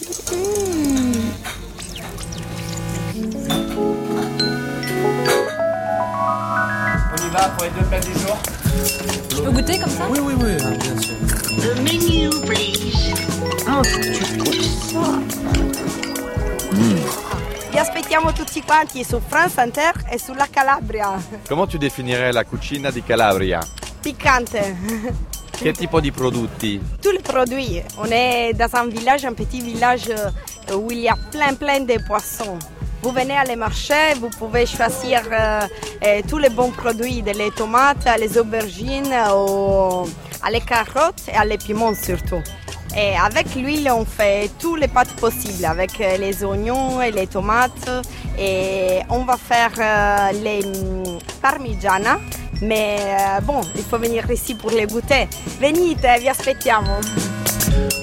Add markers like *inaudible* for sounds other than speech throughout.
On y va pour les deux plats du jour. Je peux goûter comme ça Oui, oui, oui, bien sûr. The menu, please. Oh, tu goûtes ça. Vi aspettiamo tutti quanti su France Inter e sulla Calabria. Comment tu définirais la cucina di Calabria Piccante. Che tipo di prodotti? Tous les produits. On est dans un village, un petit village euh, où il y a plein plein de poissons. Vous venez à les marchés, vous pouvez choisir euh, euh, tous les bons produits, de les tomates, les aubergines, aux, à les carottes et à les piments surtout. Et avec l'huile, on fait tous les pâtes possibles, avec les oignons et les tomates. Et on va faire euh, les mm, parmigiana. Mais euh, bon, il faut venir ici pour les goûter. Venite, vi aspettiamo.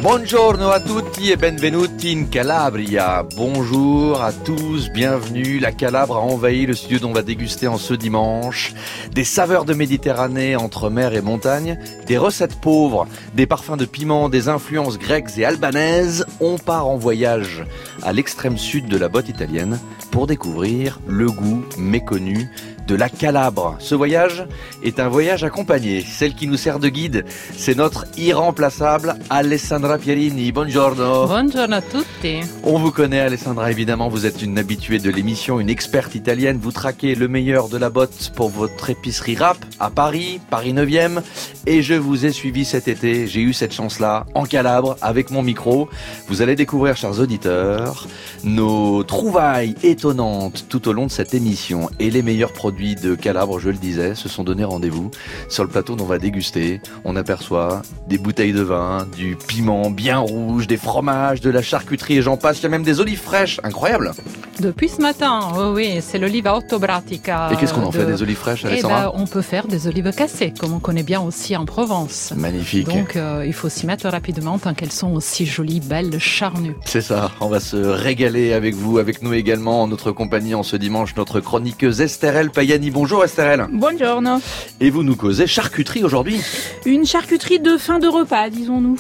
Buongiorno a tutti e benvenuti in Calabria. Bonjour à tous, bienvenue. La Calabre a envahi le studio dont on va déguster en ce dimanche. Des saveurs de Méditerranée entre mer et montagne, des recettes pauvres, des parfums de piment, des influences grecques et albanaises. On part en voyage à l'extrême sud de la botte italienne pour découvrir le goût méconnu de la Calabre. Ce voyage est un voyage accompagné. Celle qui nous sert de guide, c'est notre irremplaçable Alessandra Pierini. Buongiorno. Buongiorno a tutti. On vous connaît Alessandra, évidemment, vous êtes une habituée de l'émission, une experte italienne. Vous traquez le meilleur de la botte pour votre épicerie rap à Paris, Paris 9e. Et je vous ai suivi cet été, j'ai eu cette chance-là, en Calabre, avec mon micro. Vous allez découvrir, chers auditeurs, nos trouvailles étonnantes tout au long de cette émission. Et les meilleurs produits de Calabre, je le disais, se sont donné rendez-vous sur le plateau dont on va déguster. On aperçoit des bouteilles de vin, du piment bien rouge, des fromages, de la charcuterie et j'en passe. Il y a même des olives fraîches, incroyable. Depuis ce matin, oui, oui, c'est l'olive autobratica. Et qu'est-ce qu'on en de- fait des olives fraîches, Eh Alessandra ben, on peut faire des olives cassées, comme on connaît bien aussi en Provence. Magnifique. Donc, euh, il faut s'y mettre rapidement tant qu'elles sont aussi jolies, belles, charnues. C'est ça, on va se régaler avec vous, avec nous également, en notre compagnie en ce dimanche, notre chroniqueuse Estherelle Payani. Bonjour Estherelle. Buongiorno. Et vous nous causez charcuterie aujourd'hui Une charcuterie de fin de repas, disons-nous.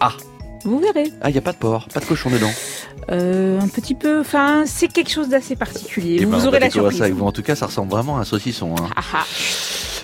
Ah. Vous verrez. Ah, il n'y a pas de porc, pas de cochon dedans. Euh, un petit peu, enfin, c'est quelque chose d'assez particulier. Eh vous ben, aurez la surprise. ça avec vous. En tout cas, ça ressemble vraiment à un saucisson. hein. Ah ah.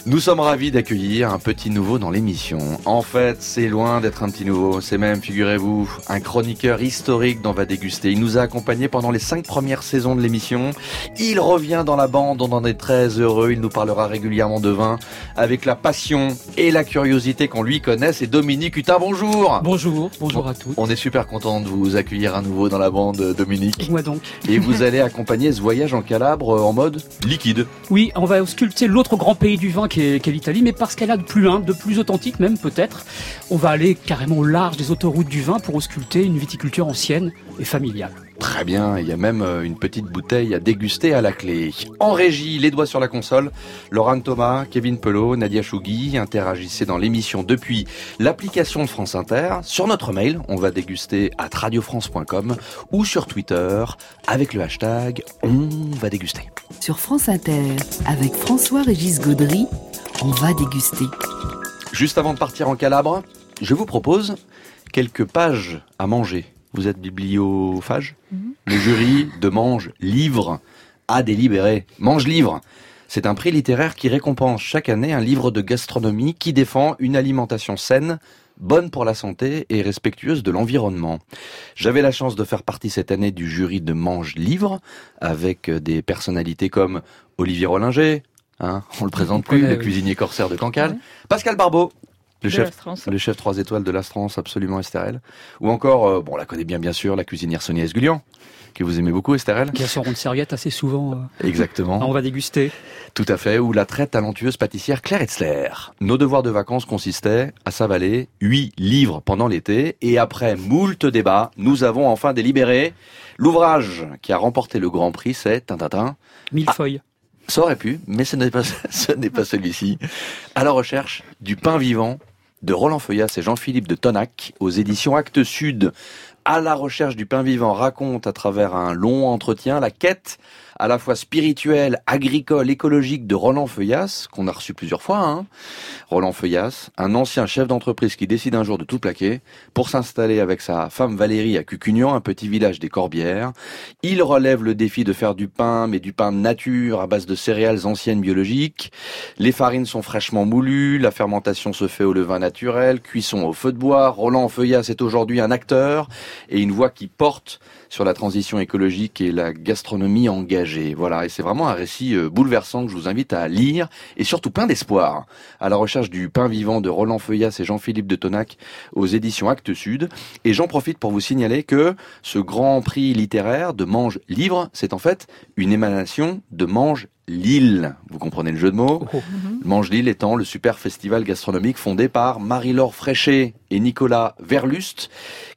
Nous sommes ravis d'accueillir un petit nouveau dans l'émission. En fait, c'est loin d'être un petit nouveau. C'est même, figurez-vous, un chroniqueur historique d'On va déguster. Il nous a accompagnés pendant les cinq premières saisons de l'émission. Il revient dans la bande, on en est très heureux. Il nous parlera régulièrement de vin avec la passion et la curiosité qu'on lui connaît. C'est Dominique Hutin. Bonjour. Bonjour, bonjour à tous. On est super content de vous accueillir à nouveau dans la bande, Dominique. Moi donc. Et vous *laughs* allez accompagner ce voyage en Calabre en mode? Liquide. Oui, on va ausculter l'autre grand pays du vin qui est, qui est l'Italie, mais parce qu'elle a de plus humble, de plus authentique même peut-être, on va aller carrément au large des autoroutes du vin pour ausculter une viticulture ancienne et familiale. Très bien, il y a même euh, une petite bouteille à déguster à la clé. En régie, les doigts sur la console, Laurent Thomas, Kevin Pelot, Nadia Chougui, interagissez dans l'émission depuis l'application de France Inter, sur notre mail, on va déguster à radiofrance.com ou sur Twitter avec le hashtag on va déguster. Sur France Inter, avec François-Régis Gaudry, on va déguster. Juste avant de partir en Calabre, je vous propose quelques pages à manger. Vous êtes bibliophage Le jury de Mange Livre a délibéré. Mange Livre c'est un prix littéraire qui récompense chaque année un livre de gastronomie qui défend une alimentation saine, bonne pour la santé et respectueuse de l'environnement. J'avais la chance de faire partie cette année du jury de Mange Livre avec des personnalités comme Olivier Rollinger, hein, on le présente plus, le oui. cuisinier corsaire de Cancale, Pascal Barbeau, le chef, le chef 3 étoiles de l'Astrance, absolument Estherelle. Ou encore, euh, bon, on la connaît bien bien sûr, la cuisinière Sonia Esgulian, que vous aimez beaucoup Estherelle. Qui a son rond de serviette assez souvent. euh, Exactement. on va déguster. Tout à fait, ou la très talentueuse pâtissière Claire Etzler. Nos devoirs de vacances consistaient à s'avaler huit livres pendant l'été, et après moult débats, nous avons enfin délibéré. L'ouvrage qui a remporté le grand prix, c'est Tintatin. Mille Ah. feuilles. Ça aurait pu, mais ce n'est pas, *laughs* ce n'est pas celui-ci. À la recherche du pain vivant de Roland Feuillas et Jean-Philippe de Tonac aux éditions Actes Sud. à la recherche du pain vivant raconte à travers un long entretien la quête à la fois spirituelle, agricole, écologique de Roland Feuillas, qu'on a reçu plusieurs fois. Hein. Roland Feuillas, un ancien chef d'entreprise qui décide un jour de tout plaquer pour s'installer avec sa femme Valérie à Cucugnan, un petit village des Corbières. Il relève le défi de faire du pain, mais du pain nature à base de céréales anciennes biologiques. Les farines sont fraîchement moulues, la fermentation se fait au levain naturel, cuisson au feu de bois. Roland Feuillas est aujourd'hui un acteur et une voix qui porte sur la transition écologique et la gastronomie Voilà, et c'est vraiment un récit euh, bouleversant que je vous invite à lire et surtout plein d'espoir. À la recherche du pain vivant de Roland Feuillas et Jean-Philippe de Tonac aux éditions Actes Sud. Et j'en profite pour vous signaler que ce grand prix littéraire de Mange Livre, c'est en fait une émanation de Mange Lille. Vous comprenez le jeu de mots Mange Lille étant le super festival gastronomique fondé par Marie-Laure Fréchet et Nicolas Verlust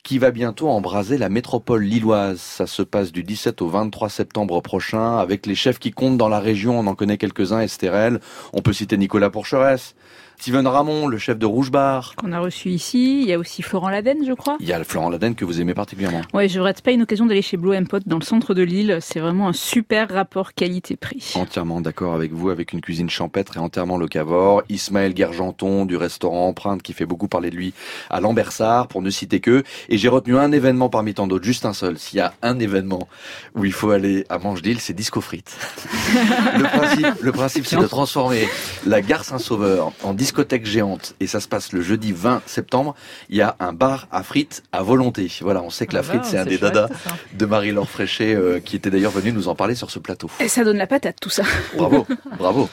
qui va bientôt embraser la métropole lilloise. Ça se passe du 17 au 23 septembre prochain avec les chefs qui comptent dans la région. On en connaît quelques-uns, Estérel. On peut citer Nicolas Porcheresse. Steven Ramon, le chef de Rouge Bar. Qu'on a reçu ici. Il y a aussi Florent Laden, je crois. Il y a le Florent Laden que vous aimez particulièrement. Ouais, je rate pas une occasion d'aller chez Blue Pot dans le centre de Lille. C'est vraiment un super rapport qualité-prix. Entièrement d'accord avec vous, avec une cuisine champêtre et entièrement locavore. Ismaël Guergenton du restaurant Empreinte qui fait beaucoup parler de lui à Lambersart, pour ne citer que. Et j'ai retenu un événement parmi tant d'autres, juste un seul. S'il y a un événement où il faut aller à Manche d'Île, c'est Disco Frites. *laughs* le principe, le principe c'est de transformer la gare Saint-Sauveur en discothèque géante. Et ça se passe le jeudi 20 septembre. Il y a un bar à frites à volonté. Voilà, on sait que la Ah frite, bah, c'est un des chouette, dadas ça. de Marie-Laure Fréchet, euh, qui était d'ailleurs venue nous en parler sur ce plateau. Et ça donne la patate, tout ça. Bravo, *laughs* bravo.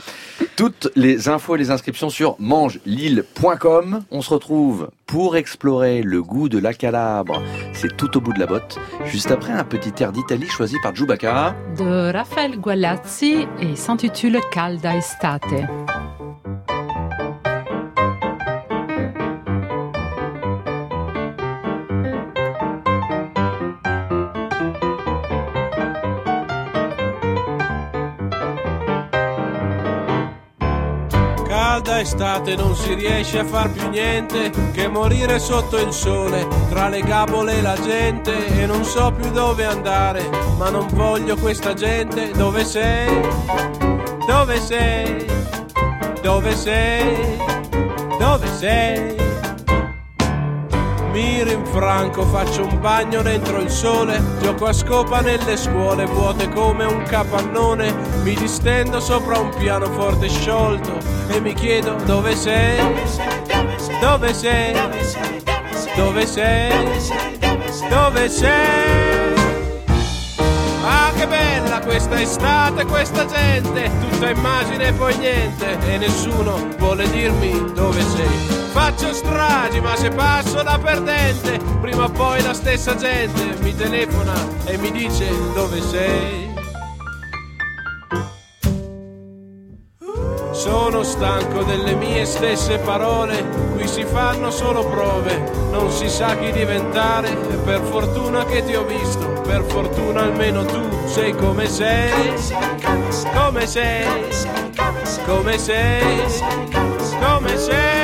Toutes les infos et les inscriptions sur mangelille.com. On se retrouve pour explorer le goût de la Calabre. C'est tout au bout de la botte, juste après un petit air d'Italie choisi par Giubacca. De Raphaël Gualazzi et s'intitule Calda Estate. Calda estate non si riesce a far più niente che morire sotto il sole, tra le gabole e la gente e non so più dove andare, ma non voglio questa gente, dove sei? Dove sei? Dove sei? Dove sei? Mi rinfranco, faccio un bagno dentro il sole, gioco a scopa nelle scuole vuote come un capannone, mi distendo sopra un pianoforte sciolto e mi chiedo dove sei? Dove sei? Dove sei? Dove sei? Ah che bella questa estate, questa gente, tutta immagine e poi niente e nessuno vuole dirmi dove sei. Faccio stragi ma se passo da perdente, prima o poi la stessa gente mi telefona e mi dice dove sei. Sono stanco delle mie stesse parole, qui si fanno solo prove, non si sa chi diventare, per fortuna che ti ho visto, per fortuna almeno tu sei come sei, come sei, come sei, come sei. Ora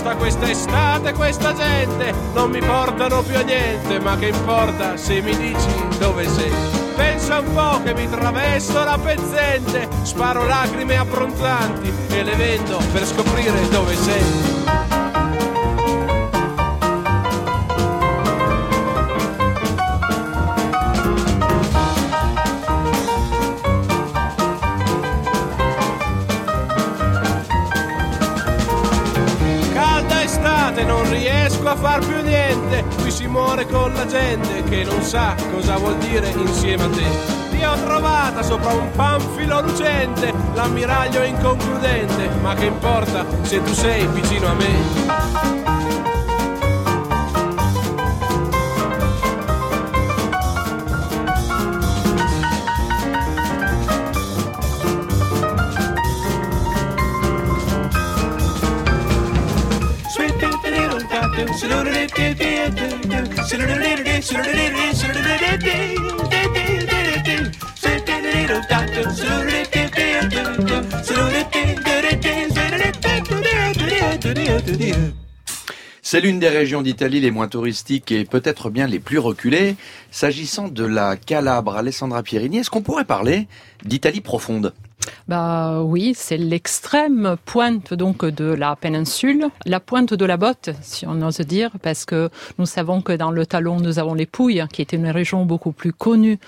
basta questa estate, questa gente, non mi portano più a niente, ma che importa se mi dici dove sei. Pensa un po' che mi travesto la pezzente, sparo lacrime abbronzanti e le vendo per scoprire dove sei. Far più niente. Qui si muore con la gente che non sa cosa vuol dire insieme a te. Ti ho trovata sopra un panfilo lucente, l'ammiraglio inconcludente, ma che importa se tu sei vicino a me? C'est l'une des régions d'Italie les moins touristiques et peut-être bien les plus reculées. S'agissant de la Calabre, Alessandra Pierini, est-ce qu'on pourrait parler d'Italie profonde? Bah oui, c'est l'extrême pointe donc de la péninsule, la pointe de la botte, si on ose dire, parce que nous savons que dans le talon nous avons les Pouilles, qui est une région beaucoup plus connue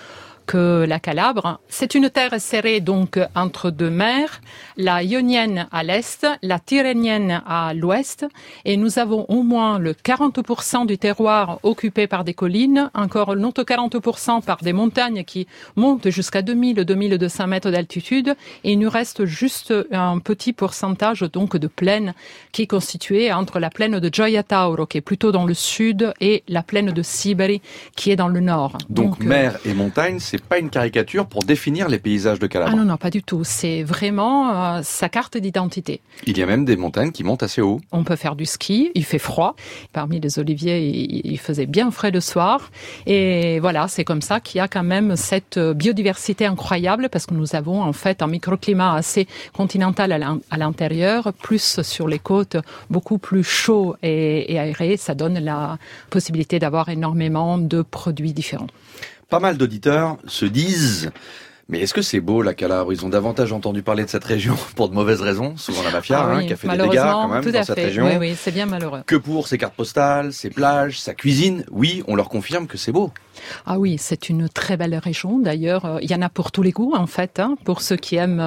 que la Calabre. C'est une terre serrée donc entre deux mers, la ionienne à l'est, la tyrrhénienne à l'ouest, et nous avons au moins le 40% du terroir occupé par des collines, encore l'autre 40% par des montagnes qui montent jusqu'à 2000-2200 mètres d'altitude, et il nous reste juste un petit pourcentage donc de plaine qui est constituée entre la plaine de Gioia Tauro, qui est plutôt dans le sud, et la plaine de Sibari, qui est dans le nord. Donc, mer et montagne, c'est pas une caricature pour définir les paysages de Calabre. Ah non, non, pas du tout. C'est vraiment euh, sa carte d'identité. Il y a même des montagnes qui montent assez haut. On peut faire du ski, il fait froid. Parmi les oliviers, il faisait bien frais le soir. Et voilà, c'est comme ça qu'il y a quand même cette biodiversité incroyable parce que nous avons en fait un microclimat assez continental à l'intérieur, plus sur les côtes, beaucoup plus chaud et, et aéré. Ça donne la possibilité d'avoir énormément de produits différents pas mal d'auditeurs se disent mais est-ce que c'est beau la Calabre Ils ont davantage entendu parler de cette région *laughs* pour de mauvaises raisons, souvent la mafia ah hein, qui a fait des dégâts quand même dans cette région. Oui, oui, c'est bien malheureux. Que pour ses cartes postales, ses plages, sa cuisine, oui, on leur confirme que c'est beau. Ah oui, c'est une très belle région. D'ailleurs, euh, il y en a pour tous les goûts en fait. Hein. Pour ceux qui aiment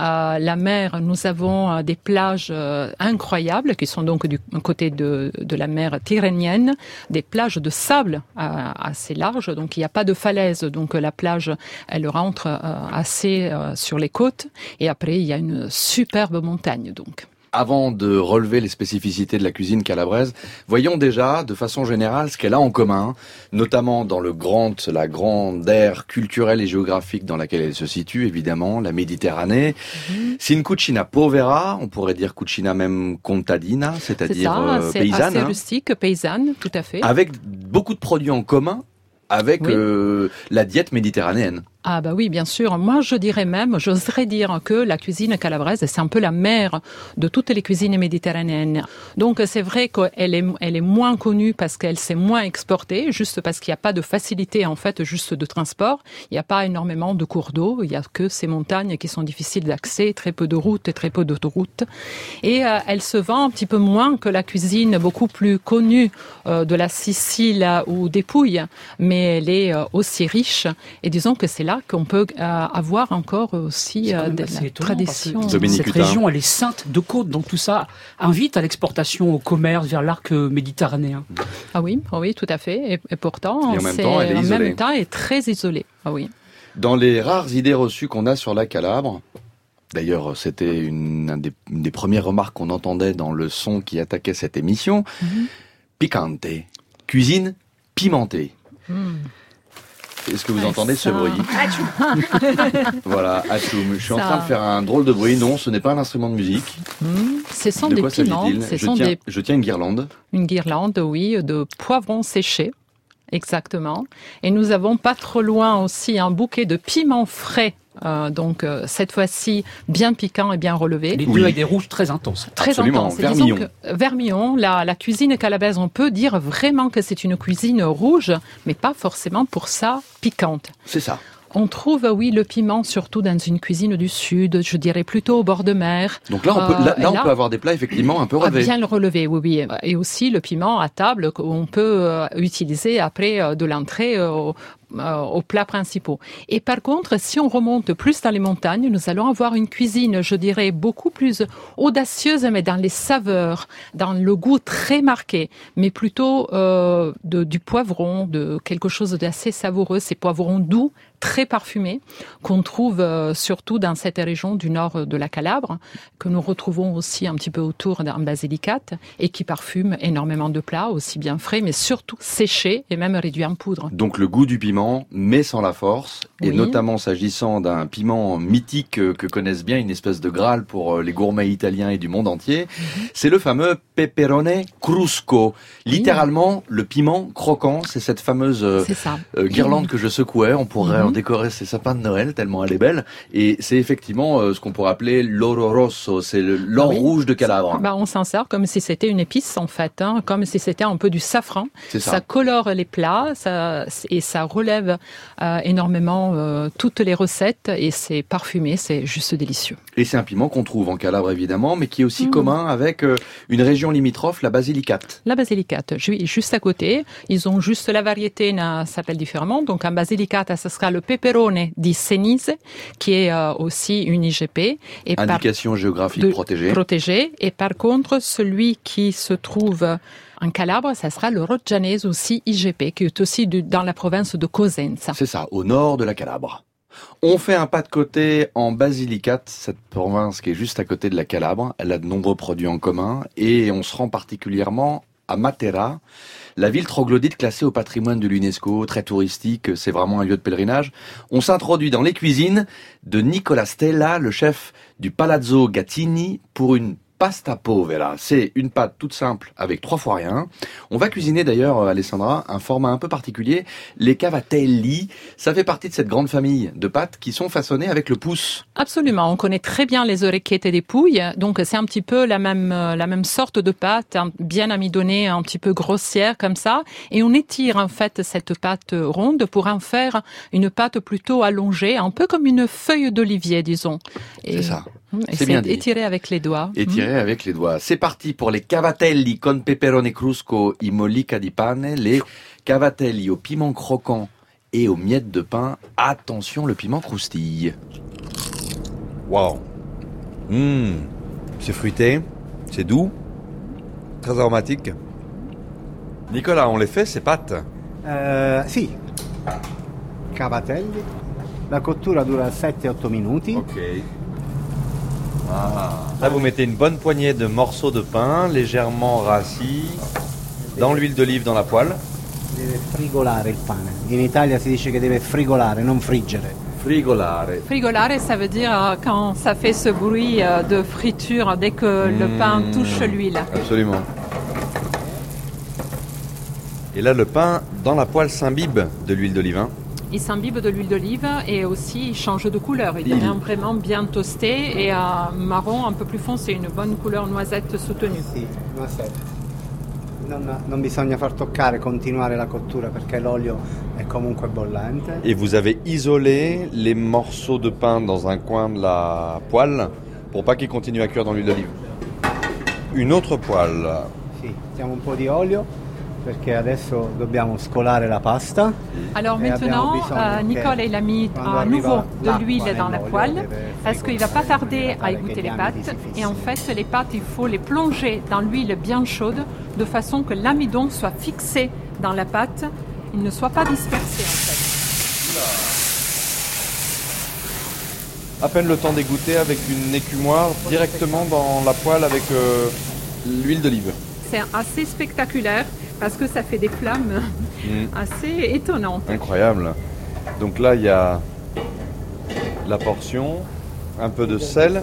euh, la mer, nous avons euh, des plages incroyables qui sont donc du côté de, la mer tyrrhénienne, des plages de sable assez larges. Donc il n'y a pas de falaise, donc la plage elle rentre assez sur les côtes. Et après il y a une superbe montagne donc avant de relever les spécificités de la cuisine calabraise, voyons déjà, de façon générale, ce qu'elle a en commun, notamment dans le grand, la grande aire culturelle et géographique dans laquelle elle se situe, évidemment, la Méditerranée. Mhm. C'est une cucina povera, on pourrait dire cucina même contadina, c'est-à-dire euh, paysanne. C'est hein. rustique, paysanne, tout à fait. Avec beaucoup de produits en commun avec euh, la diète méditerranéenne. Ah bah oui, bien sûr. Moi, je dirais même, j'oserais dire que la cuisine calabraise, c'est un peu la mère de toutes les cuisines méditerranéennes. Donc c'est vrai qu'elle est, elle est moins connue parce qu'elle s'est moins exportée, juste parce qu'il n'y a pas de facilité en fait, juste de transport. Il n'y a pas énormément de cours d'eau. Il n'y a que ces montagnes qui sont difficiles d'accès, très peu de routes et très peu d'autoroutes. Et euh, elle se vend un petit peu moins que la cuisine beaucoup plus connue euh, de la Sicile ou des Pouilles, mais elle est euh, aussi riche. Et disons que c'est là qu'on peut euh, avoir encore aussi euh, des traditions. Cette région, elle est sainte de côte, donc tout ça invite à l'exportation, au commerce vers l'arc méditerranéen. Ah oui, ah oui, tout à fait. Et, pourtant, en même temps, elle est en même temps, est très isolée. Ah oui. Dans les rares idées reçues qu'on a sur la Calabre, D'ailleurs, c'était une, des, premières remarques qu'on entendait dans le son qui attaquait cette émission. Mhm. Picante, cuisine pimentée. Hmm. Est-ce que vous entendez ce bruit *laughs* Voilà, Atchoum. Je suis en train de faire un drôle de bruit. Non, ce n'est pas un instrument de musique. Mmh, ce sont des piments. Je, tiens, je tiens une guirlande. Une guirlande, oui, de poivrons séchés. Exactement. Et nous avons pas trop loin aussi un bouquet de piments frais euh, donc euh, cette fois-ci bien piquant et bien relevé. Les deux avec des rouges très intenses. Très Absolument, intenses. Vermillon. vermillon, la, la cuisine calabaise, on peut dire vraiment que c'est une cuisine rouge, mais pas forcément pour ça piquante. C'est ça. On trouve, oui, le piment surtout dans une cuisine du sud, je dirais plutôt au bord de mer. Donc là, on peut, là, euh, on peut avoir des plats effectivement un peu relevés. Bien le relever, oui, oui. Et aussi le piment à table qu'on peut utiliser après de l'entrée euh, aux plats principaux. Et par contre, si on remonte plus dans les montagnes, nous allons avoir une cuisine, je dirais, beaucoup plus audacieuse, mais dans les saveurs, dans le goût très marqué, mais plutôt euh, de, du poivron, de quelque chose d'assez savoureux, ces poivrons doux, très parfumés, qu'on trouve euh, surtout dans cette région du nord de la Calabre, que nous retrouvons aussi un petit peu autour d'un Basilicate, et qui parfume énormément de plats, aussi bien frais, mais surtout séchés et même réduits en poudre. Donc le goût du piment mais sans la force, et notamment s'agissant d'un piment mythique que connaissent bien, une espèce de graal pour euh, les gourmets italiens et du monde entier, c'est le fameux peperone crusco. Littéralement, le piment croquant, c'est cette fameuse euh, euh, guirlande que je secouais. On pourrait en Mhm. décorer ses sapins de Noël tellement elle est belle. Et c'est effectivement euh, ce qu'on pourrait appeler l'oro rosso, c'est l'or Oui. rouge de Calabre. Bah, on s'en sert comme si c'était une épice en fait, hein, comme si c'était un peu du safran. Ça. colore les plats ça, et ça relève euh, énormément euh, toutes les recettes et c'est parfumé, c'est juste délicieux. Et c'est un piment qu'on trouve en Calabre évidemment, mais qui est aussi Mhm. commun avec euh, une région limitrophe, la Basilicate. La Basilicate, ju- juste à côté, ils ont juste la variété na- s'appelle différemment. Donc en Basilicata, ce sera le peperone di Senise, qui est euh, aussi une IGP. Et par- Indication géographique de- protégée. protégé. Et par contre, celui qui se trouve en Calabre, ça sera le Roggianese aussi IGP, qui est aussi dans la province de Cosenza. C'est ça, au nord de la Calabre. On fait un pas de côté en Basilicate, cette province qui est juste à côté de la Calabre. Elle a de nombreux produits en commun et on se rend particulièrement à Matera, la ville troglodyte classée au patrimoine de l'UNESCO, très touristique, c'est vraiment un lieu de pèlerinage. On s'introduit dans les cuisines de Nicola Stella, le chef du Palazzo Gattini, pour une pasta povera. C'est une pâte toute simple avec trois fois rien. On va cuisiner d'ailleurs, euh, Alessandra, un format un peu particulier, les cavatelli. Ça fait partie de cette grande famille de pâtes qui sont façonnées avec le pouce. Absolument, on connaît très bien les orecchiettes des pouilles, donc c'est un petit peu la même euh, la même sorte de pâte, un- bien amidonnée, un petit peu grossière comme ça, et on étire en fait cette pâte ronde pour en faire une pâte plutôt allongée, un peu comme une feuille d'olivier, disons. Et- C'est ça. Et C'est bien dit. étiré avec les doigts. Et tiré avec les doigts. C'est parti pour les cavatelli con peperone crusco i mollica di pane, les cavatelli au piment croquant et aux miettes de pain. Attention, le piment croustille. Waouh. Hum, c'est fruité, c'est doux, très aromatique. Nicolas, on les fait ces pâtes? Eh, sì, cavatelli. La cottura dura 7-8 minuti. Ok. Là, vous mettez une bonne poignée de morceaux de pain légèrement rassis dans l'huile d'olive dans la poêle. Deve frigolare il pane. In Italia si dice che deve frigolare, non friggere. Frigolare. Frigolare, ça veut dire euh, quand ça fait ce bruit euh, de friture dès que le Mmh. pain touche l'huile. Absolument. Et là, le pain dans la poêle s'imbibe de l'huile d'olive. hein. Il s'imbibe de l'huile d'olive et aussi il change de couleur. Il Il- devient vraiment bien toasté et euh, marron un peu plus foncé, une bonne couleur noisette soutenue. Sì, noisette. Non, non bisogna far toccare, continuare la cottura perché l'olio è comunque bollente. Et vous avez isolé les morceaux de pain dans un coin de la poêle pour pas qu'ils continuent à cuire dans l'huile d'olive. Une autre poêle. Sì, mettiamo un po' di olio perché adesso dobbiamo scolare la pasta. Alors E maintenant, euh, Nicole il a mis à nouveau de l'huile dans la poêle parce qu'il va pas tarder à égoutter les pâtes? Et en fait, les pâtes, il faut les plonger dans l'huile bien chaude de façon que l'amidon soit fixé dans la pâte, il ne soit pas dispersé en fait. À peine le temps d'égoutter avec une écumoire directement dans la poêle avec euh, l'huile d'olive. C'est assez spectaculaire parce que ça fait des flammes Mm. assez étonnantes. Incroyable. Donc là, il y a la portion, un peu de sel,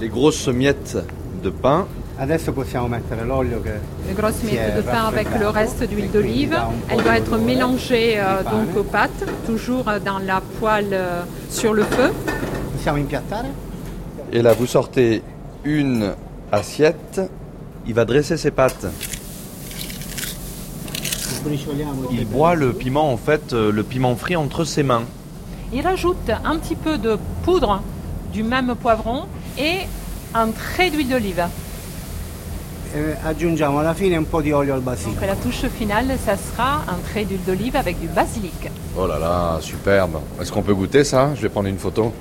les grosses miettes de pain. Adesso possiamo mettere l'olio che Les grosses miettes de pain avec le reste d'huile d'olive. Elle doit être mélangée euh, donc aux pâtes, toujours euh, dans la poêle euh, sur le feu. Possiamo impiattare? Et là, vous sortez une assiette. Il va dresser ses pâtes. Il broie le piment, en fait, euh, le piment frit entre ses mains. Il rajoute un petit peu de poudre du même poivron et un trait d'huile d'olive. E aggiungiamo alla fine un po' di olio al basilico. Donc la touche finale, ça sera un trait d'huile d'olive avec du basilic. Oh là là, superbe. Est-ce qu'on peut goûter ça? Je vais prendre une photo.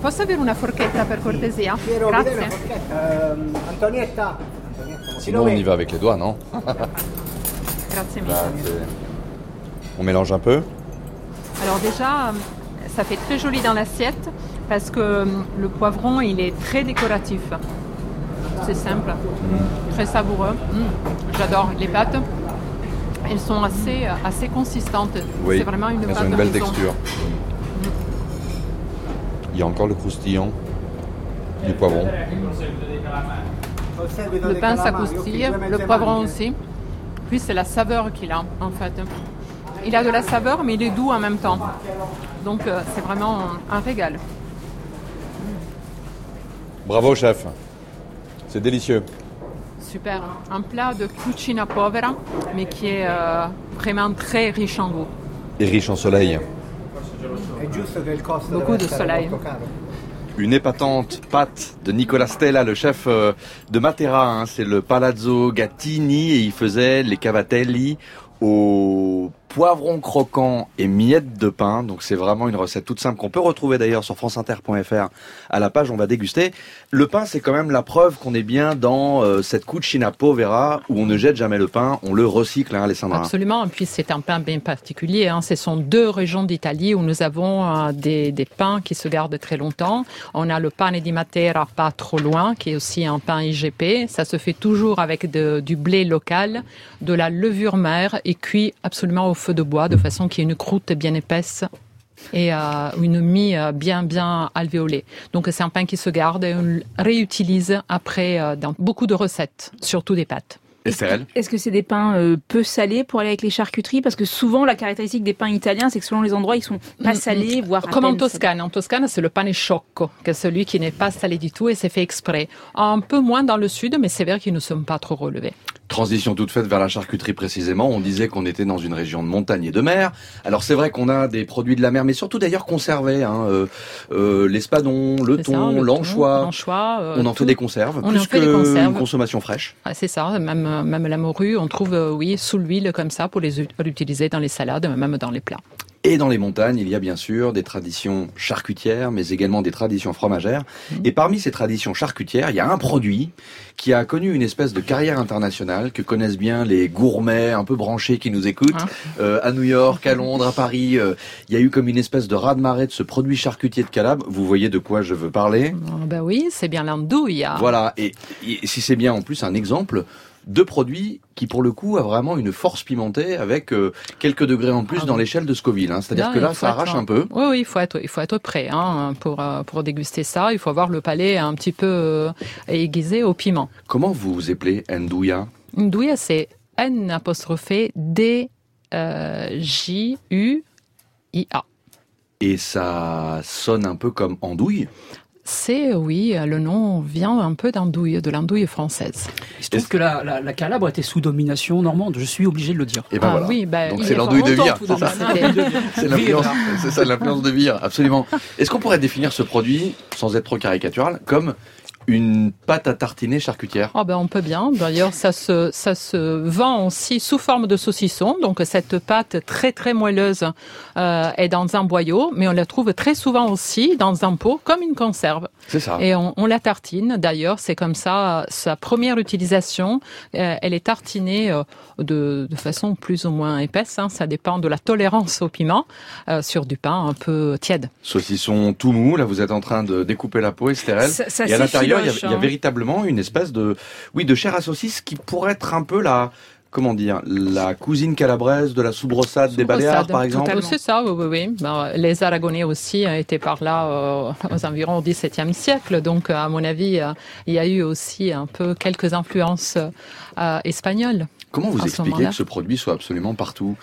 Posso avere una forchetta per cortesia? Piero, mi dai una Grazie. forchetta? Ehm, Antonietta? Antonietta, Sinon, on y va avec les doigts, non? *laughs* Grazie mille. Grazie. On mélange un peu. Alors déjà, ça fait très joli dans l'assiette parce que euh, le poivron, il est très décoratif. C'est simple, très savoureux. Mm, J'adore les pâtes. Elles sont assez, euh, assez consistantes. Oui, C'est vraiment une elles pâte ont une belle maison. texture. Il y a encore le croustillant du poivron. Le pain s'acoustille, le poivron aussi. Puis c'est la saveur qu'il a en fait. Il a de la saveur mais il est doux en même temps. Donc euh, c'est vraiment un, un régal. Bravo chef. C'est délicieux. Super. Un plat de cucina povera mais qui est euh, vraiment très riche en goût. Et riche en soleil. Beaucoup de soleil. Une épatante pâte de Nicola Stella, le chef euh, de Matera. hein. C'est le Palazzo Gattini et il faisait les cavatelli au poivron croquant et miettes de pain. Donc c'est vraiment une recette toute simple qu'on peut retrouver d'ailleurs sur franceinter.fr à la page on va déguster. Le pain c'est quand même la preuve qu'on est bien dans euh, cette cucina povera où on ne jette jamais le pain, on le recycle hein, Alessandra. Absolument. Et puis c'est un pain bien particulier. Hein. Ce sont deux régions d'Italie où nous avons euh, des, des pains qui se gardent très longtemps. On a le pane di Matera pas trop loin, qui est aussi un pain IGP. Ça se fait toujours avec de- du blé local, de la levure mère et cuit absolument au feu de bois de façon qu'il y ait une croûte bien épaisse et euh, une mie euh, bien bien alvéolée. Donc c'est un pain qui se garde et on le réutilise après euh, dans beaucoup de recettes, surtout des pâtes. Est-ce que c'est des pains euh, peu salés pour aller avec les charcuteries? Parce que souvent, la caractéristique des pains italiens, c'est que selon les endroits, ils sont pas Mm, salés, mm. voire à Comme en salés. Toscane. En Toscane, c'est le pane sciocco, que est celui qui n'est pas salé du tout et c'est fait exprès. Un peu moins dans le sud, mais c'est vrai qu'ils ne sont pas trop relevés. Transition toute faite vers la charcuterie précisément. On disait qu'on était dans une région de montagne et de mer. Alors c'est vrai qu'on a des produits de la mer, mais surtout d'ailleurs conservés. Hein, euh, euh, l'espadon, le thon, l'anchois. euh, on en tout. fait des conserves, On plus en fait des conserves. une consommation fraîche. Ah, c'est ça, même, euh, même la morue, on trouve, euh, oui, sous l'huile comme ça pour les l'utiliser dans les salades, même dans les plats. Et dans les montagnes, il y a bien sûr des traditions charcutières, mais également des traditions fromagères. Mmh. Et parmi ces traditions charcutières, il y a un produit qui a connu une espèce de carrière internationale, que connaissent bien les gourmets un peu branchés qui nous écoutent. Ah. Euh, à New York, à Londres, à Paris, euh, il y a eu comme une espèce de raz-de-marée de ce produit charcutier de Calabre. Vous voyez de quoi je veux parler ben oui, c'est bien l'andouille. Voilà, et, et si c'est bien en plus un exemple de produit qui pour le coup a vraiment une force pimentée avec euh, quelques degrés en plus dans l'échelle de Scoville. hein. C'est-à-dire que là, ça être- arrache un peu. Oui, oui, il faut être, il faut être prêt hein, pour, euh, pour déguster ça. Il faut avoir le palais un petit peu euh, aiguisé au piment. Comment vous vous appelez Ndouya? Douille, c'est N apostrophé D euh, J U I A. Et ça sonne un peu comme andouille? C'est, oui, le nom vient un peu d'andouille, de l'andouille française. Il se trouve que la, la, la Calabre était sous domination normande, je suis obligé de le dire. Et ben Ah voilà. oui, bah, Donc c'est est l'andouille de Vire. c'est ça dominant. *laughs* C'est l'influence, c'est ça l'influence de Vire, absolument. Est-ce qu'on pourrait définir ce produit, sans être trop caricatural, comme une pâte à tartiner charcutière Ah ben on peut bien. D'ailleurs, ça se ça se vend aussi sous forme de saucisson. Donc cette pâte très très moelleuse euh, est dans un boyau, mais on la trouve très souvent aussi dans un pot comme une conserve. C'est ça. Et on, on la tartine. D'ailleurs, c'est comme ça sa première utilisation. euh, elle est tartinée euh, de, de façon plus ou moins épaisse. hein. ça dépend de la tolérance au piment euh, sur du pain un peu tiède. Saucisson tout mou, là vous êtes en train de découper la peau, Estérel. Ça- ça Et à l'intérieur, il y, a- s'effiloche, il y a hein. véritablement une espèce de, oui, de chair à saucisse qui pourrait être un peu la, comment dire, la cousine calabraise de la soubrossade des Baléares, par exemple. totalement. C'est ça, oui, oui. oui. Ben, les Aragonais aussi euh, étaient par là euh, aux environs du XVIIe siècle. Donc, à mon avis, euh, il y a eu aussi un peu quelques influences euh, espagnoles. Comment vous ce expliquez que ce produit soit absolument partout?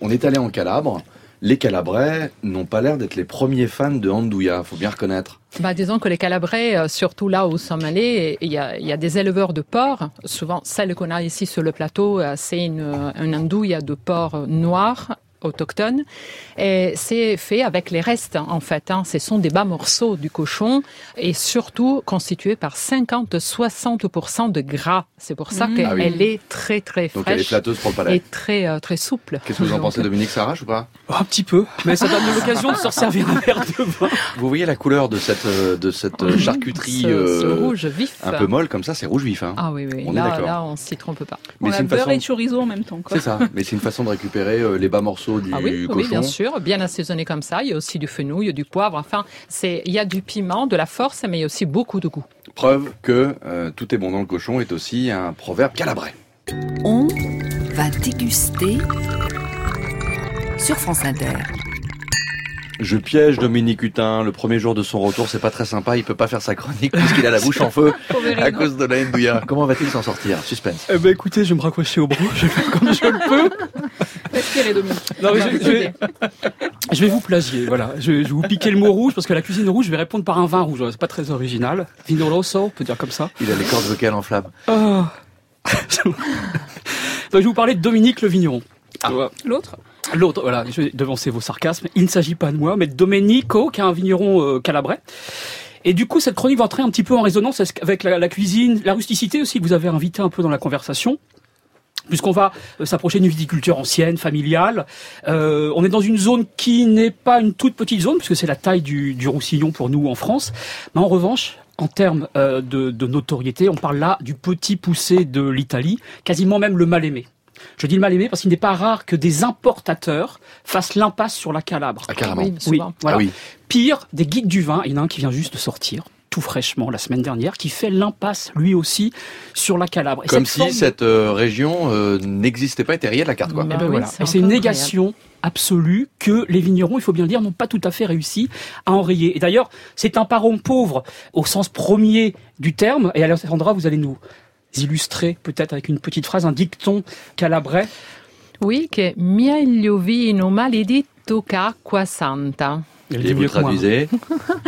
On est allé en Calabre. Les Calabrais n'ont pas l'air d'être les premiers fans de Andouilla, faut bien reconnaître. Bah, disons que les Calabrais, euh, surtout là où nous sommes allés, il y a, des éleveurs de porc. Souvent, celle qu'on a ici sur le plateau, euh, c'est une, une andouille de porc noir autochtone et c'est fait avec les restes en fait hein. ce sont des bas morceaux du cochon et surtout constitués par 50-60% de gras c'est pour ça Mmh. qu'elle Ah oui. est très très Donc elle est fraîche flatteuse pour le palais. et très euh, très souple Qu'est-ce que vous en Donc, pensez, Dominique Sarrache ou pas Un petit peu, mais ça donne l'occasion de se servir un verre de vin. Vous voyez la couleur de cette, euh, de cette euh, charcuterie ce, ce euh, rouge vif un peu molle comme ça, c'est rouge vif. Hein. ah oui oui On est là d'accord. là on s'y trompe pas Mais On a beurre façon. et chorizo en même temps. C'est ça, mais c'est une façon de récupérer euh, les bas morceaux du Ah oui, bien sûr, bien assaisonné comme ça. Il y a aussi du fenouil, du poivre. Enfin, c'est il y a du piment, de la force, mais il y a aussi beaucoup de goût. Preuve que euh, tout est bon dans le cochon est aussi un proverbe calabrais. On va déguster sur France Inter. Je piège Dominique Hutin. Le premier jour de son retour, c'est pas très sympa. Il peut pas faire sa chronique puisqu'il a la bouche en feu *laughs* à cause de la ndouilla. Comment va-t-il s'en sortir? Suspense. Eh ben écoutez, je vais me raccrocher au brou, je vais faire comme je le peux. Respirer, Dominique. Non, mais je, je vais, je vais vous plagier, voilà. Je, je vais vous piquer le mot rouge parce que la cuisine rouge, je vais répondre par un vin rouge. C'est pas très original. Vino rosso, on peut dire comme ça. Il a les cordes vocales en flamme. Oh. *laughs* Donc, je vais vous parler de Dominique le vigneron. L'autre? L'autre, voilà, je vais devancer vos sarcasmes. Il ne s'agit pas de moi, mais de Domenico, qui est un vigneron euh, calabrais. Et du coup, cette chronique va entrer un petit peu en résonance avec la, cuisine, la rusticité aussi que vous avez invité un peu dans la conversation puisqu'on va euh, s'approcher d'une viticulture ancienne, familiale. Euh, on est dans une zone qui n'est pas une toute petite zone, puisque c'est la taille du, du Roussillon pour nous en France. Mais en revanche, en termes euh, de, de notoriété, on parle là du petit poussé de l'Italie, quasiment même le mal aimé. Je dis le mal aimé parce qu'il n'est pas rare que des importateurs fassent l'impasse sur la Calabre. Ah, carrément. Oui, Oui, souvent. voilà. Ah oui. Pire, des guides du vin, il y en a un qui vient juste de sortir, tout fraîchement la semaine dernière, qui fait l'impasse lui aussi sur la Calabre. Et Comme cette si forme- cette euh, région euh, n'existait pas, était rayée de la carte, quoi. Eh ben oui, voilà. c'est Et c'est une négation absolue que les vignerons, il faut bien le dire, n'ont pas tout à fait réussi à enrayer. Et d'ailleurs, c'est un parent pauvre au sens premier du terme. Et Alessandra, vous allez nous illustrer peut-être avec une petite phrase, un dicton calabrais. Oui, che meglio vino maledetto qu'acqua santa. Et vous mieux que moi. traduisez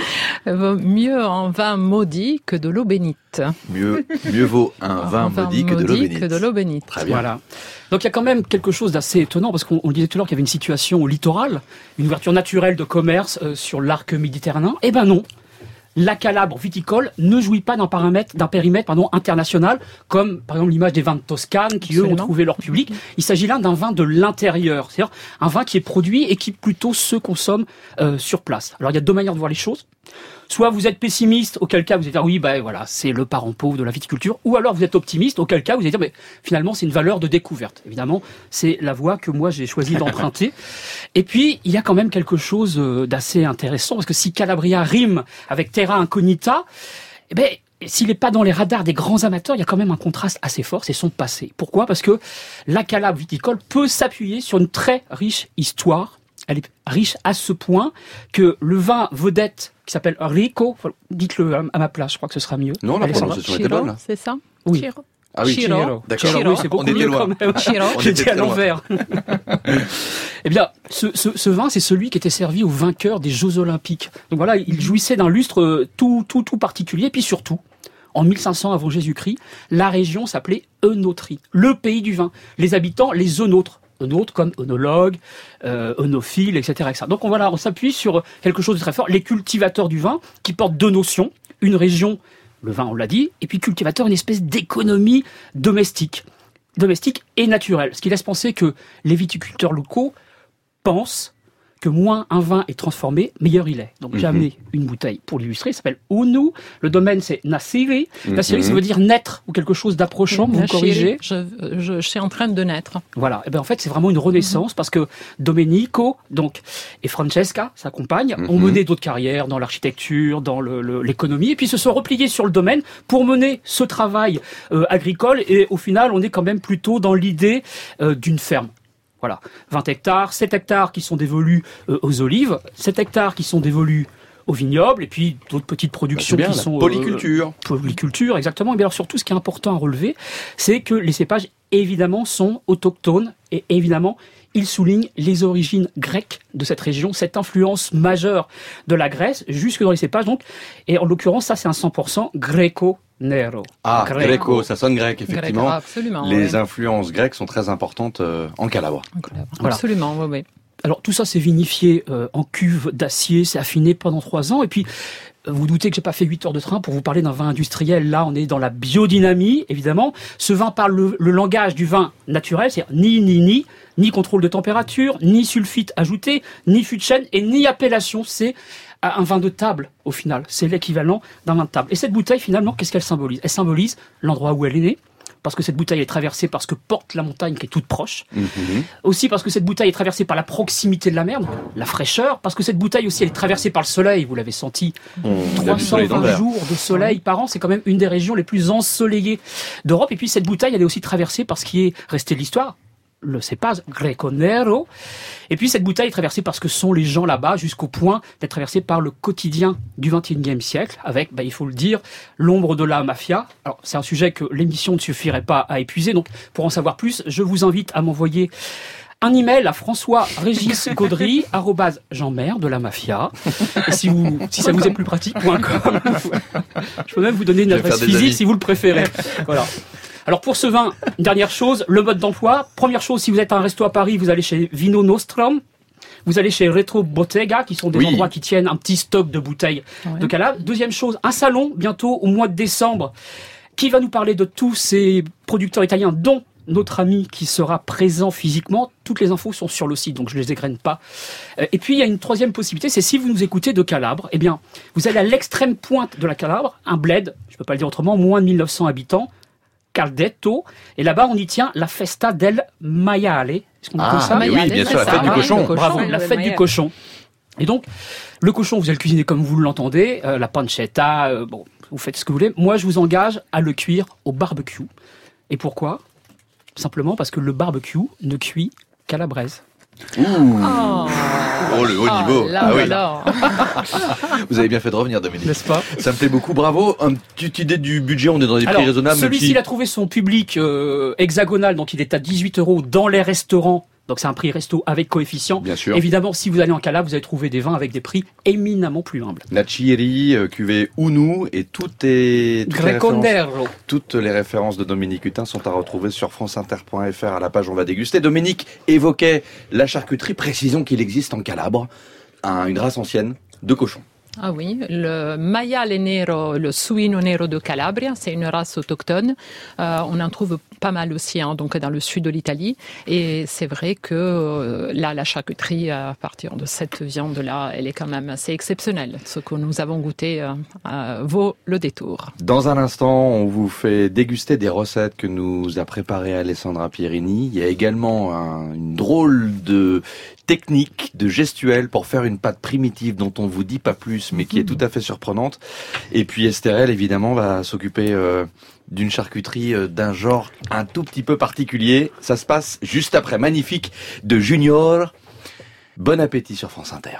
*laughs* Mieux un vin maudit que de l'eau bénite. mieux, mieux vaut un vin Un maudit que de l'eau bénite. que. Très bien. Voilà. Donc il y a quand même quelque chose d'assez étonnant parce qu'on disait tout à l'heure qu'il y avait une situation au littoral, une ouverture naturelle de commerce euh, sur l'arc méditerranéen. Eh ben non. La Calabre viticole ne jouit pas d'un paramètre, d'un périmètre pardon, international, comme par exemple l'image des vins de Toscane qui eux ont trouvé leur public. Il s'agit là d'un vin de l'intérieur, c'est-à-dire un vin qui est produit et qui plutôt se consomme euh, sur place. Alors il y a deux manières de voir les choses. Soit vous êtes pessimiste, auquel cas vous allez dire oui, ben voilà, c'est le parent pauvre de la viticulture, ou alors vous êtes optimiste, auquel cas vous allez dire mais finalement c'est une valeur de découverte. Évidemment, c'est la voie que moi j'ai choisi *laughs* d'emprunter. Et puis il y a quand même quelque chose euh, d'assez intéressant parce que si Calabria rime avec Terra Incognita, eh ben s'il n'est pas dans les radars des grands amateurs, il y a quand même un contraste assez fort, c'est son passé. Pourquoi? Parce que la Calabre viticole peut s'appuyer sur une très riche histoire. Elle est riche à ce point que le vin vedette qui s'appelle Rico, dites-le à- ma place, je crois que ce sera mieux. Non, la prononciation était Chiro, bonne. là. c'est ça Oui. Chiro. Ah oui, Chiro. D'accord. Chiro, oui, c'est beaucoup On mieux loin. quand même. Chiro. *laughs* À l'envers. *laughs* eh bien, ce, ce, ce vin, c'est celui qui était servi aux vainqueurs des Jeux Olympiques. Donc voilà, il jouissait d'un lustre euh, tout, tout, tout particulier. Et puis surtout, en 1500 avant Jésus-Christ, la région s'appelait Eunotrie, le pays du vin. Les habitants, les Eunôtres. Eunôtres comme œnologues, euh, œnophiles, etc.. Donc on, voilà, on s'appuie sur quelque chose de très fort. Les cultivateurs du vin qui portent deux notions. Une région, le vin, on l'a dit, et puis cultivateur, une espèce d'économie domestique domestique et naturelle. Ce qui laisse penser que les viticulteurs locaux pensent que moins un vin est transformé, meilleur il est. Donc j'ai Mhm. amené une bouteille pour l'illustrer, ça s'appelle Unu. Le domaine c'est Nasiri. Nasiri ça veut dire naître ou quelque chose d'approchant, vous me corrigez? Je, je, je suis en train de naître. Voilà. Et ben en fait, c'est vraiment une renaissance parce que Domenico, donc, et Francesca, sa compagne, ont Mhm. mené d'autres carrières dans l'architecture, dans le- le- l'économie, et puis se sont repliés sur le domaine pour mener ce travail euh, agricole. Et au final, on est quand même plutôt dans l'idée euh, d'une ferme. Voilà, 20 hectares, 7 hectares qui sont dévolus euh, aux olives, 7 hectares qui sont dévolus au vignoble, et puis d'autres petites productions Bah, bien, qui la sont euh, polyculture. polyculture, exactement. Et bien alors surtout, ce qui est important à relever, c'est que les cépages, évidemment, sont autochtones et évidemment, ils soulignent les origines grecques de cette région, cette influence majeure de la Grèce jusque dans les cépages. Donc, et en l'occurrence, ça, c'est un 100% greco-nero. Ah, Greco. gréco, ça sonne grec, effectivement. Les oui. influences grecques sont très importantes euh, en Calabre. Voilà. Absolument, oui, oui. Alors tout ça c'est vinifié euh, en cuve d'acier, c'est affiné pendant trois ans et puis vous doutez que j'ai pas fait 8 heures de train pour vous parler d'un vin industriel. Là, on est dans la biodynamie, évidemment. Ce vin parle le, le langage du vin naturel, c'est ni ni ni, ni contrôle de température, ni sulfite ajouté, ni fût de chêne et ni appellation. C'est un vin de table au final. C'est l'équivalent d'un vin de table. Et cette bouteille, finalement, qu'est-ce qu'elle symbolise? Elle symbolise l'endroit où elle est née. Parce que cette bouteille est traversée par ce que porte la montagne qui est toute proche. Aussi parce que cette bouteille est traversée par la proximité de la mer, donc la fraîcheur. Parce que cette bouteille aussi, elle est traversée par le soleil. Vous l'avez senti. On a du soleil dans 320 le verre. jours de soleil par an, c'est quand même une des régions les plus ensoleillées d'Europe. Et puis cette bouteille, elle est aussi traversée par ce qui est resté de l'histoire, le cépage Greco Nero. Et puis cette bouteille est traversée par ce que sont les gens là-bas, jusqu'au point d'être traversée par le quotidien du XXIe siècle, avec, bah, il faut le dire, l'ombre de la mafia. Alors c'est un sujet que l'émission ne suffirait pas à épuiser, donc pour en savoir plus, je vous invite à m'envoyer un email à François Régis Gaudry, *laughs* Jean-Mère de la Mafia. Et si, vous, si ça vous est plus pratique, point com. *laughs* Je peux même vous donner une adresse physique si vous le préférez. *laughs* Voilà. Alors pour ce vin, une dernière chose, le mode d'emploi. Première chose, si vous êtes à un resto à Paris, vous allez chez Vino Nostrum. Vous allez chez Retro Bottega, qui sont des Oui. endroits qui tiennent un petit stock de bouteilles de calabre. Deuxième chose, un salon bientôt au mois de décembre qui va nous parler de tous ces producteurs italiens, dont notre ami qui sera présent physiquement. Toutes les infos sont sur le site, donc je les égrène pas. Euh, Et puis il y a une troisième possibilité, c'est si vous nous écoutez de Calabre, eh bien vous allez à l'extrême pointe de la Calabre, un bled, je peux pas le dire autrement, moins de 1900 habitants, Caldetto, et là-bas on y tient la Festa del Maiale. Est-ce qu'on Ah, ça oui, bien sûr, la fête du cochon. Bravo, la fête du cochon. Et donc, le cochon, vous allez le cuisiner comme vous l'entendez, euh, la pancetta, euh, bon, vous faites ce que vous voulez. Moi, je vous engage à le cuire au barbecue. Et pourquoi? Simplement parce que le barbecue ne cuit qu'à la braise. Oh, le haut Ah, niveau. là, Ah oui. *laughs* Vous avez bien fait de revenir, Dominique. N'est-ce pas Ça me plaît beaucoup. Bravo. Un petite idée du budget. On est dans des prix Alors, raisonnables. même celui-ci, il a trouvé son public euh, hexagonal, donc il est à 18 euros dans les restaurants. Donc c'est un prix resto avec coefficient. Bien sûr. Évidemment, si vous allez en Calabre, vous allez trouver des vins avec des prix éminemment plus humbles. La Chieri, euh, cuvée Unu et tout est toutes les, toutes les références de Dominique Hutin sont à retrouver sur franceinter.fr à la page On va déguster. Dominique évoquait la charcuterie. Précisons qu'il existe en Calabre un- une race ancienne de cochons. Ah oui, le maiale nero, le suino nero de Calabria, c'est une race autochtone. Euh, on en trouve pas mal aussi, hein, donc dans le sud de l'Italie. Et c'est vrai que euh, là, la charcuterie à partir de cette viande-là, elle est quand même assez exceptionnelle. Ce que nous avons goûté euh, euh, vaut le détour. Dans un instant, on vous fait déguster des recettes que nous a préparées Alessandra Pierini. Il y a également un- une drôle de technique, de gestuelle pour faire une pâte primitive dont on vous dit pas plus, mais qui est tout à fait surprenante. Et puis Estherelle, évidemment, va s'occuper euh, d'une charcuterie euh, d'un genre un tout petit peu particulier. Ça se passe juste après Magnifique de Junior. Bon appétit sur France Inter.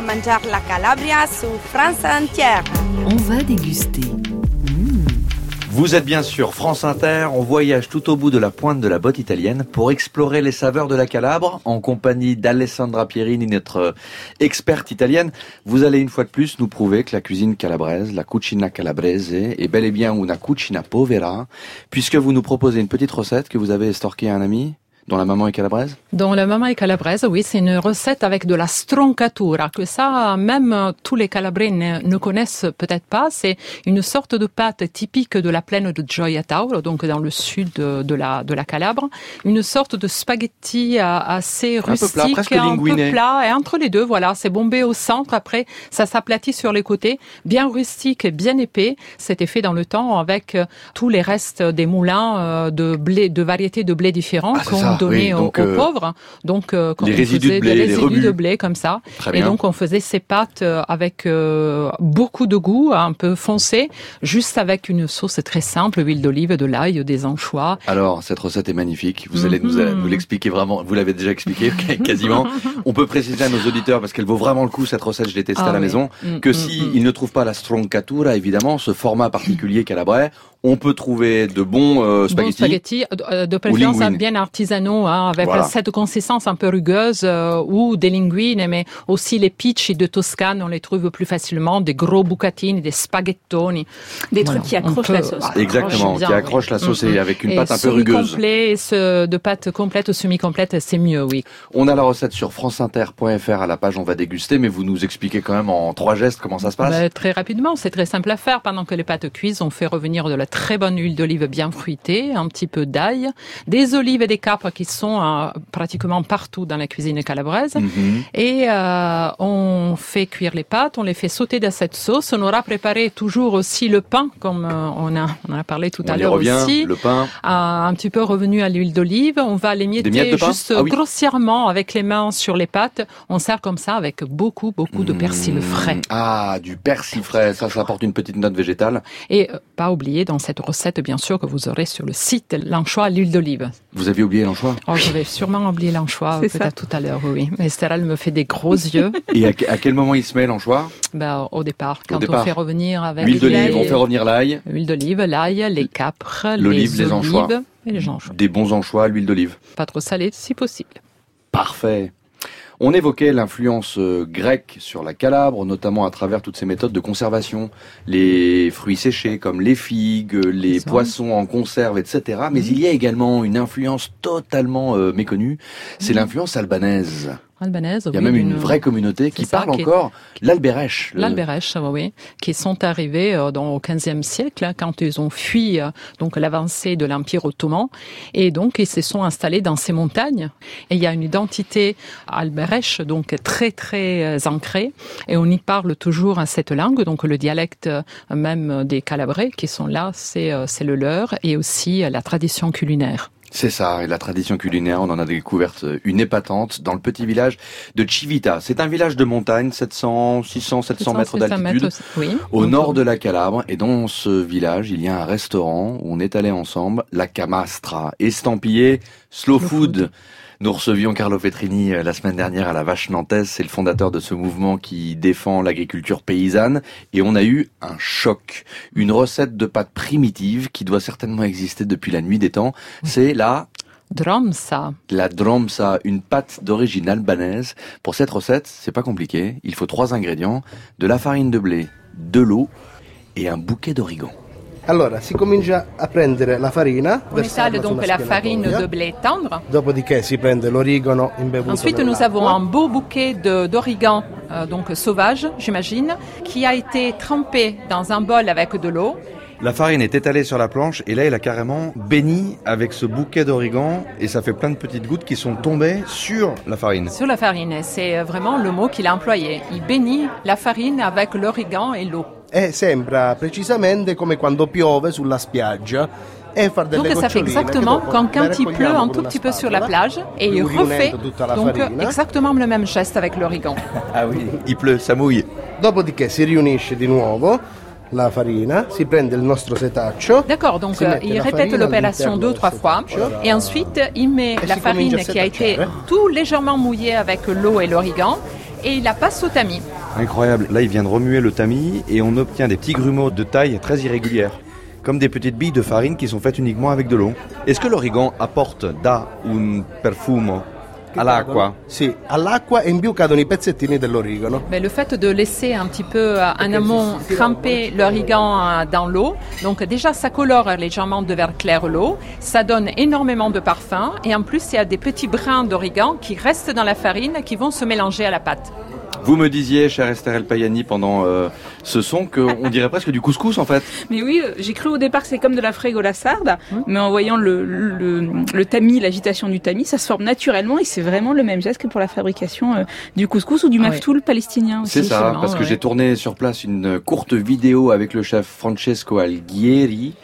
Mangiare la Calabria su France entière. On va déguster. Vous êtes bien sûr France Inter, on voyage tout au bout de la pointe de la botte italienne pour explorer les saveurs de la Calabre en compagnie d'Alessandra Pierini, notre euh, experte italienne. Vous allez une fois de plus nous prouver que la cuisine calabraise, la cucina calabrese, est bel et bien una cucina povera, puisque vous nous proposez une petite recette que vous avez estorquée à un ami dont la maman est calabraise Dont la maman est calabraise, oui, c'est une recette avec de la stroncatura, que ça, même euh, tous les calabrais ne, ne connaissent peut-être pas. C'est une sorte de pâte typique de la plaine de Gioia Tauro, donc dans le sud de, de la, de la Calabre. Une sorte de spaghetti euh, assez peu plat, rustique, presque un peu plat, et entre les deux, voilà, c'est bombé au centre, après ça s'aplatit sur les côtés, bien rustique, bien épais. C'était fait dans le temps avec euh, tous les restes des moulins de blé, de variétés de blé différents Ah, qu'on ça, donnait oui, aux, donc, aux euh, pauvres. Donc, euh, quand les on résidus de faisait blé, des résidus de blé comme ça. Très et bien. donc, on faisait ces pâtes euh, avec beaucoup de goût, un peu foncé, juste avec une sauce très simple, huile d'olive, de l'ail, des anchois. Alors, cette recette est magnifique. Vous allez nous, Mhm. nous l'expliquer vraiment. Vous l'avez déjà expliqué *laughs* quasiment. On peut préciser à nos auditeurs, parce qu'elle vaut vraiment le coup, cette recette, je l'ai testée Ah à la oui. maison, Mm, que mm, si mm. ils ne trouvent pas la stroncatura, évidemment, ce format particulier calabrais, on peut trouver de bons euh, Bon spaghettis. spaghetti, euh, de préférence linguine. bien artisanaux, hein, avec Voilà. cette consistance un peu rugueuse, euh, ou des linguines, mais aussi les picci de Toscane, on les trouve plus facilement, des gros bucatini, des spaghettoni. Des Voilà, trucs qui accrochent peut- la sauce. Exactement, accroche qui accroche la sauce et avec une Et pâte un peu rugueuse. complet, ce, de pâte complète ou semi-complète, c'est mieux, oui. On a la recette sur franceinter.fr à la page On va déguster, mais vous nous expliquez quand même en trois gestes comment ça se passe. Ben, très rapidement, c'est très simple à faire. Pendant que les pâtes cuisent, on fait revenir de la très bonne huile d'olive bien fruitée, un petit peu d'ail, des olives et des capres qui sont euh, pratiquement partout dans la cuisine calabraise. Mhm. Et euh, on fait cuire les pâtes, on les fait sauter dans cette sauce. On aura préparé toujours aussi le pain, comme euh, on, a, on a parlé tout On à l'heure aussi. le pain. Un petit peu revenu à l'huile d'olive. On va les miettes mietter de pain? juste Ah oui. grossièrement avec les mains sur les pâtes. On sert comme ça avec beaucoup, beaucoup de persil frais. Ah, du persil frais, ça, ça apporte une petite note végétale. Et euh, pas oublier dans cette recette, bien sûr, que vous aurez sur le site l'anchois à l'huile d'olive. Vous aviez oublié l'anchois Oh, je vais sûrement oublier l'anchois peut-être tout à l'heure, oui. Mais Esther, elle me fait des gros yeux. *laughs* Et à, à quel moment il se met l'anchois Ben, au départ, quand départ. on fait revenir avec L'huile d'olive, l'ail- on fait revenir l'ail, L'huile d'olive, l'ail, les capres, L'olive, les olives anchois. et les anchois. des bons anchois, l'huile d'olive. Pas trop salé, si possible. Parfait. On évoquait l'influence euh, grecque sur la Calabre, notamment à travers toutes ces méthodes de conservation, les fruits séchés comme les figues, les Ça. poissons en conserve, etc. Mais il y a également une influence totalement euh, méconnue, c'est l'influence albanaise. Albanaise, Il y a oui, même une vraie communauté qui ça, parle qui est- encore l'albérèche. L'Albérèche, oui, oui, qui sont arrivés euh, dans, au XVe siècle, hein, quand ils ont fui euh, donc l'avancée de l'Empire ottoman, et donc ils se sont installés dans ces montagnes. Et il y a une identité albérèche, donc très très euh, ancrée, et on y parle toujours à cette langue, donc le dialecte même des Calabrais qui sont là, c'est c'est le leur, et aussi la tradition culinaire. C'est ça, et la tradition culinaire, on en a découverte une épatante dans le petit village de Civita. C'est un village de montagne, 700, 600, 700 mètres 700 d'altitude. oui. Au nord de la Calabre, et dans ce village, il y a un restaurant où on est allé ensemble, la Camastra, estampillé Slow Food. Nous recevions Carlo Petrini euh, la semaine dernière à la Vache Nantaise, c'est le fondateur de ce mouvement qui défend l'agriculture paysanne, et on a eu un choc. Une recette de pâte primitive qui doit certainement exister depuis la nuit des temps, c'est la Dromsa. la dromsa, une pâte d'origine albanaise. Pour cette recette, c'est pas compliqué. Il faut trois ingrédients de la farine de blé, de l'eau et un bouquet d'origan. Allora, si comincia a prendere la farina, On étale donc la farine de blé tendre. dopodiché si prende l'origano imbevuto Ensuite, nous avons un beau bouquet d'origan, euh, donc sauvage, j'imagine, qui a été trempé dans un bol avec de l'eau. La farine est étalée sur la planche et là elle a carrément béni avec ce bouquet d'origan et ça fait plein de petites gouttes qui sont tombées sur la farine. Sur la farine, c'est vraiment le mot qu'il a employé. Il bénit la farine avec l'origan et l'eau. E sembra precisamente come quando piove sulla spiaggia e far delle Donc ça fait exactement le quand il pleut un tout petit peu sur la plage et il refait donc farina. exactement le même geste avec l'origan. Ah oui, il pleut, ça mouille. Dopodiché si riunisce di nuovo la farina, si prende il nostro setaccio. D'accord, donc euh, il répète l'opération deux, del trois fois et ensuite il met Et la farine qui a été setacciare. tout légèrement mouillée avec l'eau et l'origan et il la passe au tamis. Incroyable. Là, il vient de remuer le tamis et on obtient des petits grumeaux de taille très irrégulière. Comme des petites billes de farine qui sont faites uniquement avec de l'eau. Est-ce que l'origan apporte da un perfumo all'acqua. Sì, all'acqua e in più cadono i pezzettini dell'origano. Mais le fait de laisser un petit peu en amont tremper l'origan dans l'eau, donc déjà ça colore légèrement de vert clair l'eau, ça donne énormément de parfum. Et en plus il y a des petits brins d'origan qui restent dans la farine qui vont se mélanger à la pâte. Vous me disiez, cher Esther El Payani, pendant euh, ce son, qu'on dirait presque du couscous en fait. Mais oui, euh, j'ai cru au départ que c'est comme de la frégola sarde, mais en voyant le, le, le tamis, l'agitation du tamis, ça se forme naturellement et c'est vraiment le même geste que pour la fabrication euh, du couscous ou du Ah maftoul palestinien aussi. C'est ça, parce que j'ai tourné sur place une courte vidéo avec le chef Francesco Alghieri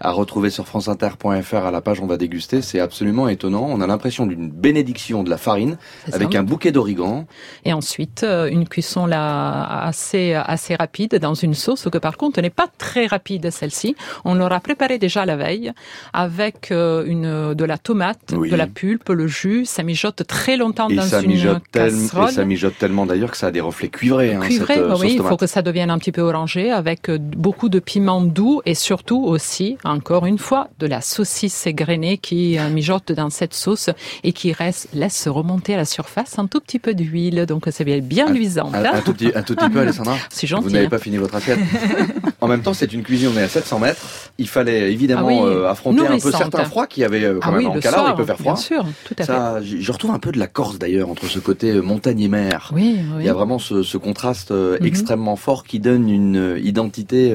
à retrouver sur franceinter.fr à la page on va déguster, c'est absolument étonnant. On a l'impression d'une bénédiction de la farine avec ça. un bouquet d'origan. Et ensuite, euh, une cuisson là assez assez rapide dans une sauce que par contre n'est pas très rapide celle-ci. On l'aura préparée déjà la veille avec euh, une de la tomate, Oui. de la pulpe, le jus. Ça mijote très longtemps Et dans ça, une mijote casserole. et ça mijote tellement d'ailleurs que ça a des reflets cuivrés. hein, Cuivré, cette, euh, bah oui, il faut que ça devienne un petit peu orangé avec beaucoup de piment doux et surtout aussi, encore une fois, de la saucisse égrenée qui euh, mijote dans cette sauce et qui reste, laisse remonter à la surface un tout petit peu d'huile. Donc c'est bien, bien luisant. Un, un tout petit, un tout petit peu, Alessandra. *laughs* C'est gentil, Vous n'avez hein. pas fini votre assiette. *laughs* en même temps, c'est une cuisine, on est à 700 mètres. Il fallait évidemment Ah oui, euh, affronter un peu certains froids qu'il y avait euh, quand Ah même oui, en soir, il peut faire froid. bien sûr, tout à Ça, Je je retrouve un peu de la Corse d'ailleurs entre ce côté montagne et mer. Oui, oui. Il y a vraiment ce, ce contraste Mhm. extrêmement fort qui donne une identité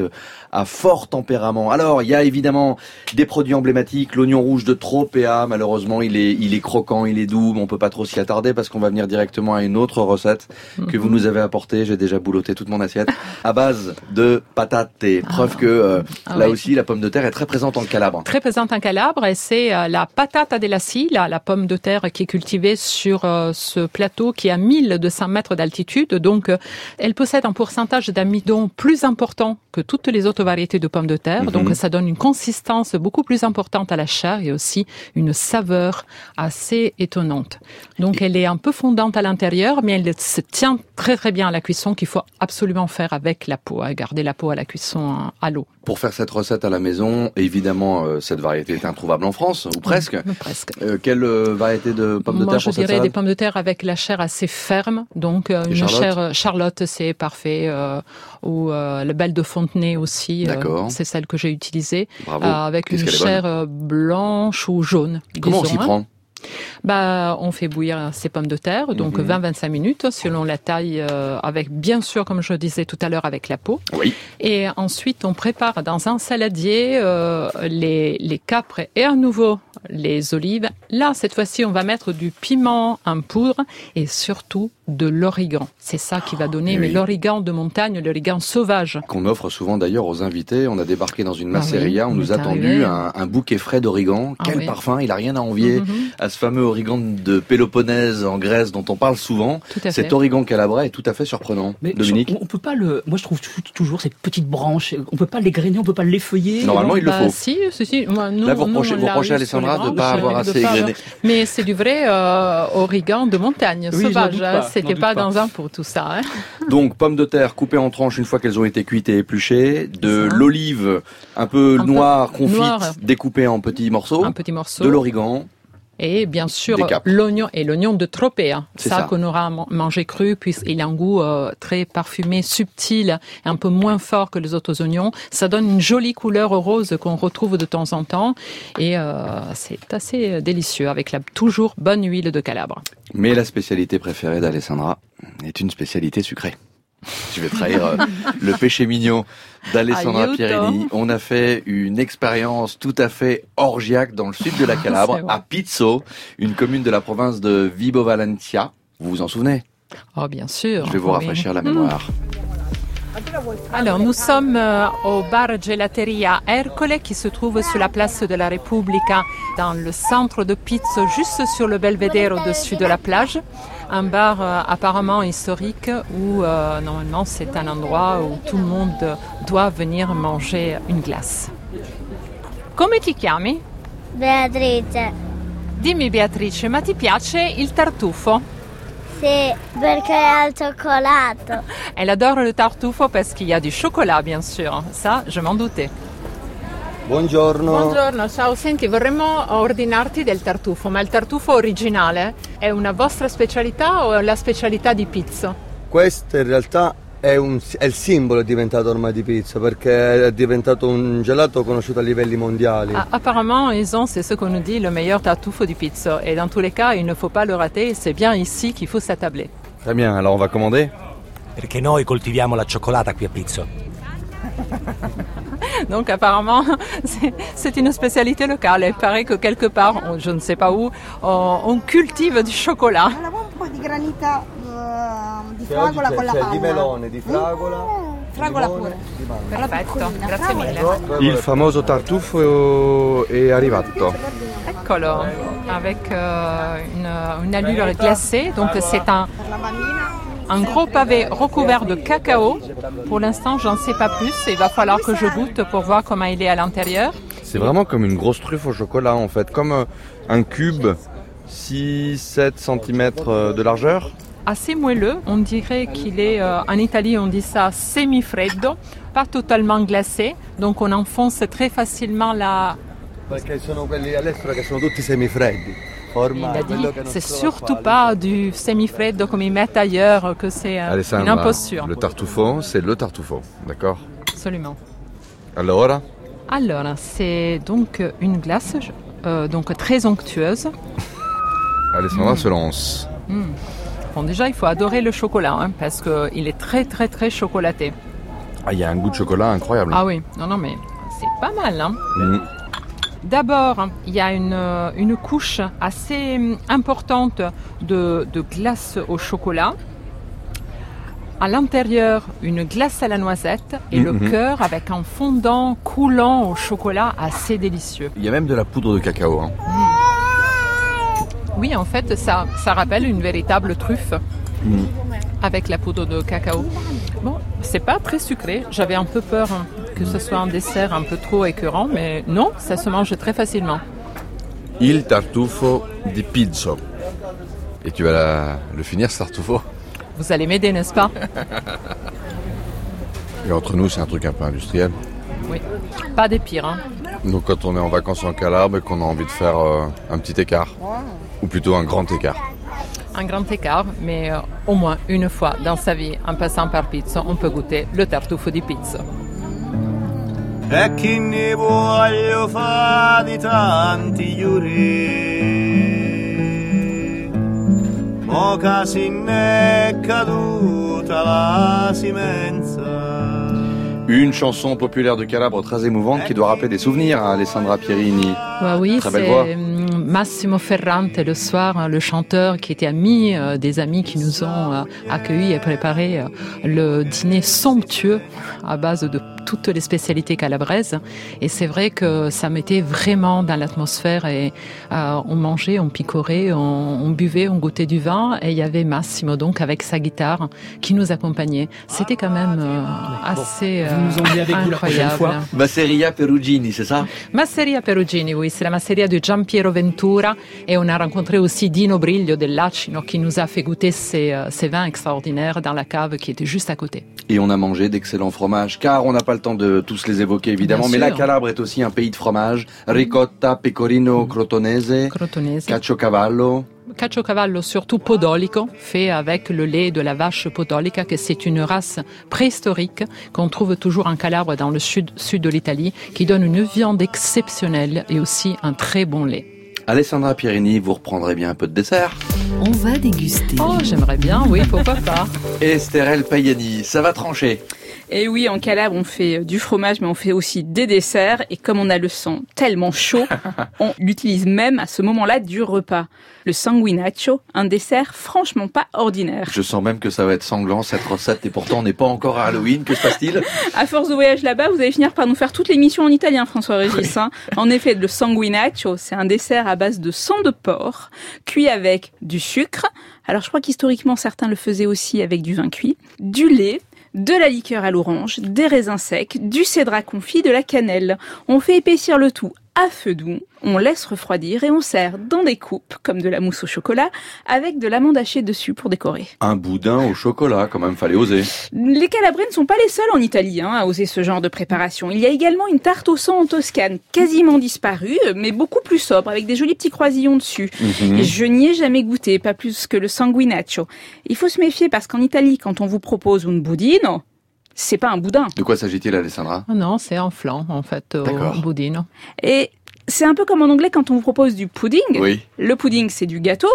à fort tempérament. Alors, il y a évidemment des produits emblématiques. L'oignon rouge de Tropea, malheureusement, il est, il est croquant, il est doux, mais on peut pas trop s'y attarder parce qu'on va venir directement à une autre recette que vous nous avez apportée. J'ai déjà boulotté toute mon assiette à base de patates. Preuve que euh, Ah là oui. aussi, la pomme de terre est très présente en Calabre. Très présente en Calabre et c'est euh, la patata della la pomme de terre qui est cultivée sur euh, ce plateau qui est à 1200 mètres d'altitude. Donc, elle possède un pourcentage d'amidon plus important que toutes les autres variétés de pommes de terre. Mhm. Donc, ça donne une consistance beaucoup plus importante à la chair et aussi une saveur assez étonnante. Donc, elle est un peu fondante à l'intérieur, mais elle se tient très très bien à la cuisson qu'il faut absolument faire avec la peau, à garder la peau à la cuisson euh, à l'eau. Pour faire cette recette à la maison, évidemment, euh, cette variété est introuvable en France, ou presque. Oui, presque. Euh, quelle euh, variété de pommes de terre je pour cette dirais des pommes de terre avec la chair assez ferme. Donc, euh, une Charlotte chair euh, Charlotte, c'est parfait. euh, ou euh, le belle de Fontenay aussi. D'accord. c'est celle que j'ai utilisée. Bravo. Avec Qu'est-ce une chair blanche ou jaune. Comment on s'y hein. prend? Bah, on fait bouillir ces pommes de terre, donc Mhm. 20-25 minutes selon la taille, euh, avec bien sûr, comme je disais tout à l'heure, avec la peau. Oui. Et ensuite, on prépare dans un saladier euh, les, les capres et à nouveau les olives. Là, cette fois-ci, on va mettre du piment en poudre et surtout de l'origan. C'est ça qui va donner, Eh mais l'origan de montagne, l'origan sauvage. Qu'on offre souvent d'ailleurs aux invités. On a débarqué dans une Ah oui, masseria, on nous a tendu un, un bouquet frais d'origan. Ah Quel oui. parfum Il a rien à envier Mhm. à ce fameux origan de Péloponnèse en Grèce dont on parle souvent. Cet origan calabrais est tout à fait surprenant. Mais Dominique je- on peut pas le. Moi, je trouve tou- toujours ces petites branches. On peut pas les grainer, on peut pas l'effeuiller. Normalement, il le Bah, faut. Si, si, si. Moi, nous, Là, vous reprochez- à Alessandra les de branches, pas avoir assez égrené. Mais c'est du vrai euh, origan de montagne, Oui, sauvage. hein. C'était pas, pas. dans un pot tout ça. hein. *laughs* Donc pommes de terre coupées en tranches une fois qu'elles ont été cuites et épluchées, de l'olive un peu noire confite découpée en petits morceaux, Un petit morceau. de l'origan, Et bien sûr, l'oignon et l'oignon de Tropea. Ça, ça. qu'on aura man- mangé cru, puisqu'il a un goût euh, très parfumé, subtil, un peu moins fort que les autres oignons. Ça donne une jolie couleur rose qu'on retrouve de temps en temps. Et euh, c'est assez délicieux, avec la toujours bonne huile de calabre. mais la spécialité préférée d'Alessandra est une spécialité sucrée. Je vais trahir euh, le péché mignon d'Alessandra. Pierini. On a fait une expérience tout à fait orgiaque dans le sud de la Calabre, C'est vrai. à Pizzo, une commune de la province de Vibo Valentia. Vous vous en souvenez? Oh, bien sûr. Je vais vous Oui. rafraîchir la mémoire. Alors, nous sommes euh, au bar Gelateria Ercole qui se trouve sur la place de la Repubblica dans le centre de Pizzo, juste sur le belvédère au-dessus de la plage. Un bar euh, apparemment historique où euh, normalement c'est un endroit où tout le monde doit venir manger une glace. Come ti chiami? Beatrice. Dimmi Beatrice, ma ti piace il tartufo? Sì, perché è al cioccolato. *laughs* Elle adore le tartufo parce qu'il y a du chocolat, bien sûr. Ça, je m'en doutais. Buongiorno. Buongiorno, ciao, senti, vorremmo ordinarti del tartufo, ma il tartufo originale è una vostra specialità o è la specialità di Pizzo? Questo in realtà è, un- è il simbolo è diventato ormai di pizza perché è diventato un gelato conosciuto a livelli mondiali. Ah, apparemment, ils ont, c'est ce qu'on nous dit, le meilleur tartufo di Pizzo. Et dans tous les cas, il ne faut pas le rater, c'est bien ici qu'il faut s'attabler. Très bien, alors on va commander Perché noi coltiviamo la cioccolata qui a Pizzo. *laughs* Donc apparemment, *laughs* c'est- une spécialité locale. Il paraît que quelque part, on- je ne sais pas où, on, on cultive du chocolat. Un po' di granita di Che oggi fragola c'è, con la c'è palma. di melone, di fragola? Fragola limone, pure. di mango. Perfetto, grazie mille. Il famoso tartufo è arrivato. Eccolo, avec euh, une, une allure glacée. Donc c'est un, un gros pavé recouvert de cacao. Pour l'instant, j'en sais pas plus. Il va falloir que je goûte pour voir comment il est à l'intérieur. C'est vraiment comme une grosse truffe au chocolat en fait, comme euh, un cube 6-7 cm de largeur. Assez moelleux. On dirait qu'il est, euh, en Italie, on dit ça semi-freddo, pas totalement glacé. Donc on enfonce très facilement la, c'est surtout pas du semi-freddo comme ils mettent ailleurs, que c'est euh, une Alessandra, imposture. le tartufo, c'est le tartufo, d'accord? Absolument. Allora? Alors, c'est donc une glace euh, donc très onctueuse. Alessandra Mm. se lance. Mm. Bon, déjà, il faut adorer le chocolat, hein, parce qu'il est très, très, très chocolaté. Ah, il y a un goût de chocolat incroyable. Ah oui, non, non, mais c'est pas mal. Hein. Mm. D'abord, il y a une, une couche assez importante de, de glace au chocolat. À l'intérieur, une glace à la noisette et le Mhm. cœur avec un fondant coulant au chocolat assez délicieux. Il y a même de la poudre de cacao. hein. Oui, en fait, ça, ça rappelle une véritable truffe Mm. avec la poudre de cacao. Bon, c'est pas très sucré. J'avais un peu peur hein, que ce soit un dessert un peu trop écœurant, mais non, ça se mange très facilement. Il tartufo di pizzo. Et tu vas la- le finir ce tartufo? Vous allez m'aider, n'est-ce pas? Et entre nous, c'est un truc un peu industriel. Oui. Pas des pires. Hein. Donc quand on est en vacances en Calabre et qu'on a envie de faire euh, un petit écart, ou plutôt un grand écart. Un grand écart, mais euh, au moins une fois dans sa vie, en passant par pizza, on peut goûter le tartufo di pizza. E chi ne voglio fa di tanti giuri si caduta la simenza Une chanson populaire de Calabre très émouvante qui doit rappeler des souvenirs à Alessandra Pierini. Ouais, oui, Très belle voix. c'est Massimo Ferrante le soir, hein, le chanteur qui était ami euh, des amis qui nous ont euh, accueillis et préparé euh, le dîner somptueux à base de toutes les spécialités calabraises. Et c'est vrai que ça mettait vraiment dans l'atmosphère et euh, on mangeait, on picorait, on, on buvait, on goûtait du vin et il y avait Massimo donc avec sa guitare qui nous accompagnait. C'était quand même euh, assez Vous nous emmenez avec vous la incroyable. fois. Masseria Perugini, c'est ça? Masseria Perugini, oui, c'est la masseria de Giampiero Ventura et on a rencontré aussi Dino Briglio del Lacino qui nous a fait goûter ses, euh, ses vins extraordinaires dans la cave qui était juste à côté. Et on a mangé d'excellents fromages, car on n'a pas le temps de tous les évoquer évidemment. Bien Mais la. Calabre est aussi un pays de fromage. Ricotta, pecorino, crotonese, Crotonese. caciocavallo. Caciocavallo, surtout podolico, fait avec le lait de la vache podolica, que c'est une race préhistorique qu'on trouve toujours en Calabre dans le sud, sud de l'Italie, qui donne une viande exceptionnelle et aussi un très bon lait. Alessandra Pierini, vous reprendrez bien un peu de dessert. On va déguster. Oh, j'aimerais bien, oui, pourquoi pas. Estherelle Payani, ça va trancher. Et oui, en Calabre, on fait euh, du fromage, mais on fait aussi des desserts. Et comme on a le sang tellement chaud, *laughs* on l'utilise même à ce moment-là du repas. Le sanguinaccio, un dessert franchement pas ordinaire. Je sens même que ça va être sanglant cette recette et pourtant on n'est pas encore à Halloween. Que se passe-t-il *laughs* À force de voyage là-bas, vous allez finir par nous faire toute l'émission en italien, François Régis. hein. En effet, le sanguinaccio, c'est un dessert à base de sang de porc, cuit avec du sucre. Alors, je crois qu'historiquement, certains le faisaient aussi avec du vin cuit, du lait, de la liqueur à l'orange, des raisins secs, du cédrat confit, de la cannelle. On fait épaissir le tout à feu doux, on laisse refroidir et on sert dans des coupes, comme de la mousse au chocolat, avec de l'amande hachée dessus pour décorer. Un boudin au chocolat, quand même, fallait oser. Les Calabrais ne sont pas les seuls en Italie hein, à oser ce genre de préparation. Il y a également une tarte au sang en Toscane, quasiment disparue, mais beaucoup plus sobre, avec des jolis petits croisillons dessus. Mhm. Je n'y ai jamais goûté, pas plus que le sanguinaccio. Il faut se méfier parce qu'en Italie, quand on vous propose un budino, c'est pas un boudin. De quoi s'agit-il, Alessandra? Ah non, c'est un flan, en fait, au budino. Et c'est un peu comme en anglais quand on vous propose du pudding. Oui. Le pudding, c'est du gâteau,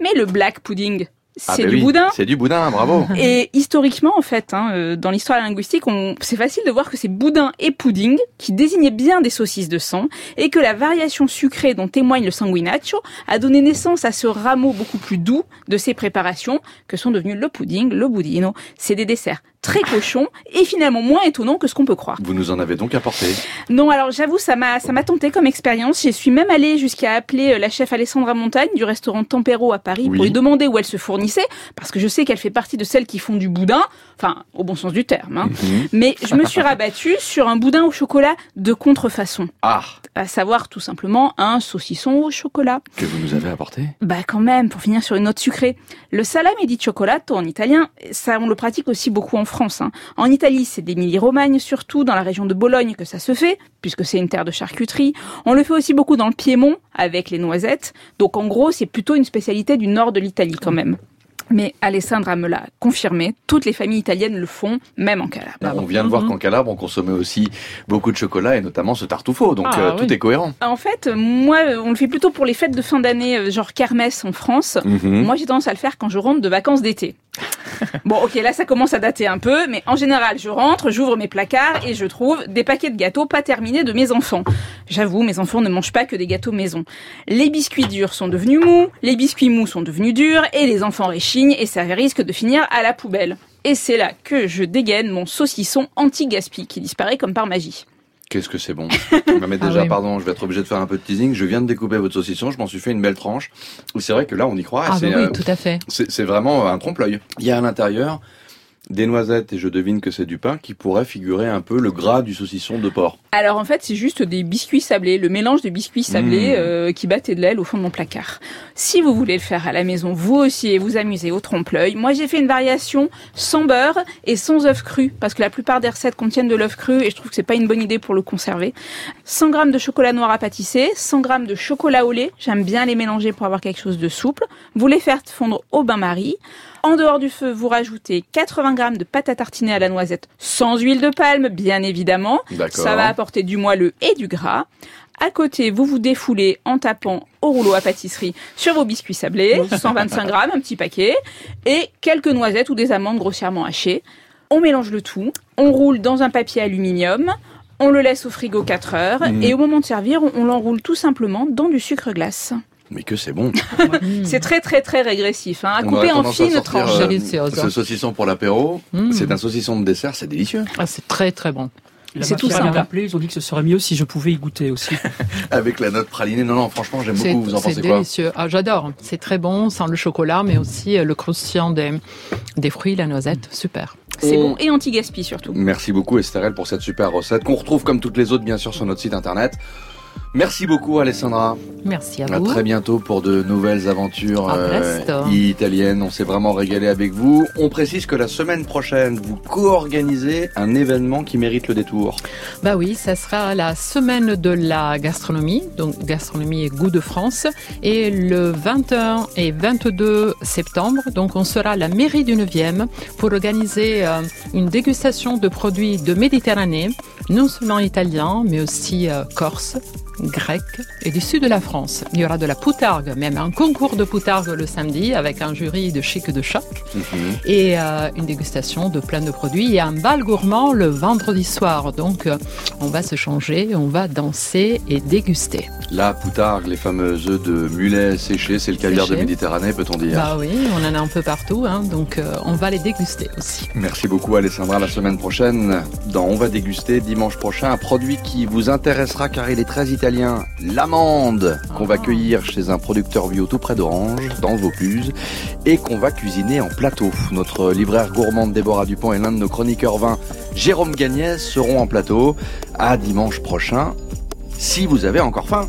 mais le black pudding, c'est Ah, bah du oui, boudin. C'est du boudin, bravo. *laughs* Et historiquement, en fait, hein, euh, dans l'histoire linguistique, c'est facile de voir que c'est boudin et pudding qui désignaient bien des saucisses de sang et que la variation sucrée dont témoigne le sanguinaccio a donné naissance à ce rameau beaucoup plus doux de ces préparations que sont devenus le pudding, le budino. C'est des desserts très cochons et finalement moins étonnants que ce qu'on peut croire. Vous nous en avez donc apporté. Non, alors j'avoue, ça m'a ça m'a tenté comme expérience. J'y suis même allée jusqu'à appeler euh, la chef Alessandra Montagne du restaurant Tempero à Paris Oui. pour lui demander où elle se fournissait, parce que je sais qu'elle fait partie de celles qui font du boudin, enfin au bon sens du terme. hein. Mhm. Mais je me suis rabattue sur un boudin au chocolat de contrefaçon, Ah, à savoir tout simplement un saucisson au chocolat. que vous nous avez apporté? Bah quand même, pour finir sur une note sucrée. Le salame di cioccolato en italien, ça on le pratique aussi beaucoup en France. hein. En Italie, c'est d'Émilie-Romagne, surtout dans la région de Bologne que ça se fait, puisque c'est une terre de charcuterie. On le fait aussi beaucoup dans le Piémont, avec les noisettes. Donc en gros, c'est plutôt une spécialité du nord de l'Italie quand même. Mais Alessandra me l'a confirmé, toutes les familles italiennes le font, même en Calabre. On vient de voir qu'en Calabre, on consommait aussi beaucoup de chocolat et notamment ce tartufo, donc Ah, euh, oui. tout est cohérent. En fait, moi, on le fait plutôt pour les fêtes de fin d'année, euh, genre kermesse en France. Mhm. Moi, j'ai tendance à le faire quand je rentre de vacances d'été. *laughs* Bon, ok, là, ça commence à dater un peu, mais en général, je rentre, j'ouvre mes placards et je trouve des paquets de gâteaux pas terminés de mes enfants. J'avoue, mes enfants ne mangent pas que des gâteaux maison. Les biscuits durs sont devenus mous, les biscuits mous sont devenus durs, et les enfants réchignent, et ça risque de finir à la poubelle. Et c'est là que je dégaine mon saucisson anti-gaspi qui disparaît comme par magie. Qu'est-ce que c'est bon. *laughs* Mais Ah déjà, oui. pardon, je vais être obligé de faire un peu de teasing. Je viens de découper votre saucisson, je m'en suis fait une belle tranche. C'est vrai que là, on y croit. Ah bah oui, euh, tout à fait. c'est c'est vraiment un trompe-l'œil. Il y a à l'intérieur des noisettes, et je devine que c'est du pain, qui pourrait figurer un peu le gras du saucisson de porc. Alors en fait, c'est juste des biscuits sablés, le mélange de biscuits sablés Mmh. euh, qui battent de l'aile au fond de mon placard. Si vous voulez le faire à la maison, vous aussi, et vous amuser au trompe-l'œil, moi j'ai fait une variation sans beurre et sans œuf cru, parce que la plupart des recettes contiennent de l'œuf cru et je trouve que c'est pas une bonne idée pour le conserver. 100 grammes de chocolat noir à pâtisser, 100 grammes de chocolat au lait, j'aime bien les mélanger pour avoir quelque chose de souple. Vous les faites fondre au bain-marie. En dehors du feu, vous rajoutez 80 grammes de pâte à tartiner à la noisette sans huile de palme, bien évidemment. Ça va apporter du moelleux et du gras. À côté, vous vous défoulez en tapant au rouleau à pâtisserie sur vos biscuits sablés, 125 grammes, un petit paquet, et quelques noisettes ou des amandes grossièrement hachées. On mélange le tout, on roule dans un papier aluminium, on le laisse au frigo 4 heures, Mhm. et au moment de servir, on l'enroule tout simplement dans du sucre glace. Mais que c'est bon. *laughs* C'est très très très régressif, hein, à On couper en fines tranches. euh, Ce saucisson pour l'apéro, c'est un saucisson de dessert, c'est délicieux. Ah, c'est très très bon. C'est tout simple. Appelé, ils ont dit que ce serait mieux si je pouvais y goûter aussi. *laughs* Avec la note pralinée. Non, non, franchement, j'aime C'est beaucoup. Vous en c'est pensez quoi délicieux. Ah, J'adore. C'est très bon sans le chocolat, mais aussi euh, le croustillant des, des fruits, la noisette. Super. C'est On- bon et anti-gaspi surtout. Merci beaucoup Estherelle pour cette super recette qu'on retrouve comme toutes les autres bien sûr sur notre site internet. Merci beaucoup Alessandra. Merci à À vous. très bientôt pour de nouvelles aventures À euh, italiennes. On s'est vraiment régalé avec vous. On précise que la semaine prochaine, vous co-organisez un événement qui mérite le détour. Bah oui, ça sera la semaine de la gastronomie, donc gastronomie et goût de France, et le 21 et 22 septembre, donc on sera à la mairie du 9e pour organiser euh, une dégustation de produits de Méditerranée, non seulement italiens, mais aussi euh, corse, grec et du sud de la France. Il y aura de la poutargue, même un concours de poutargue le samedi avec un jury de chic de choc et euh, une dégustation de plein de produits et un bal gourmand le vendredi soir. Donc euh, on va se changer, on va danser et déguster. La poutargue, les fameux œufs de mulet séchés, c'est le caviar de. Méditerranée, peut-on dire Bah oui, on en a un peu partout, hein, donc euh, on va les déguster aussi. Merci beaucoup Alessandra. La semaine prochaine, dans On va déguster dimanche prochain un produit qui vous intéressera car il est très italien, l'amande, qu'on va cueillir chez un producteur bio tout près d'Orange, dans le Vaucluse, et qu'on va cuisiner en plateau. Notre libraire gourmande Déborah Dupont et l'un de nos chroniqueurs vins, Jérôme Gagnès, seront en plateau. À dimanche prochain. si vous avez encore faim.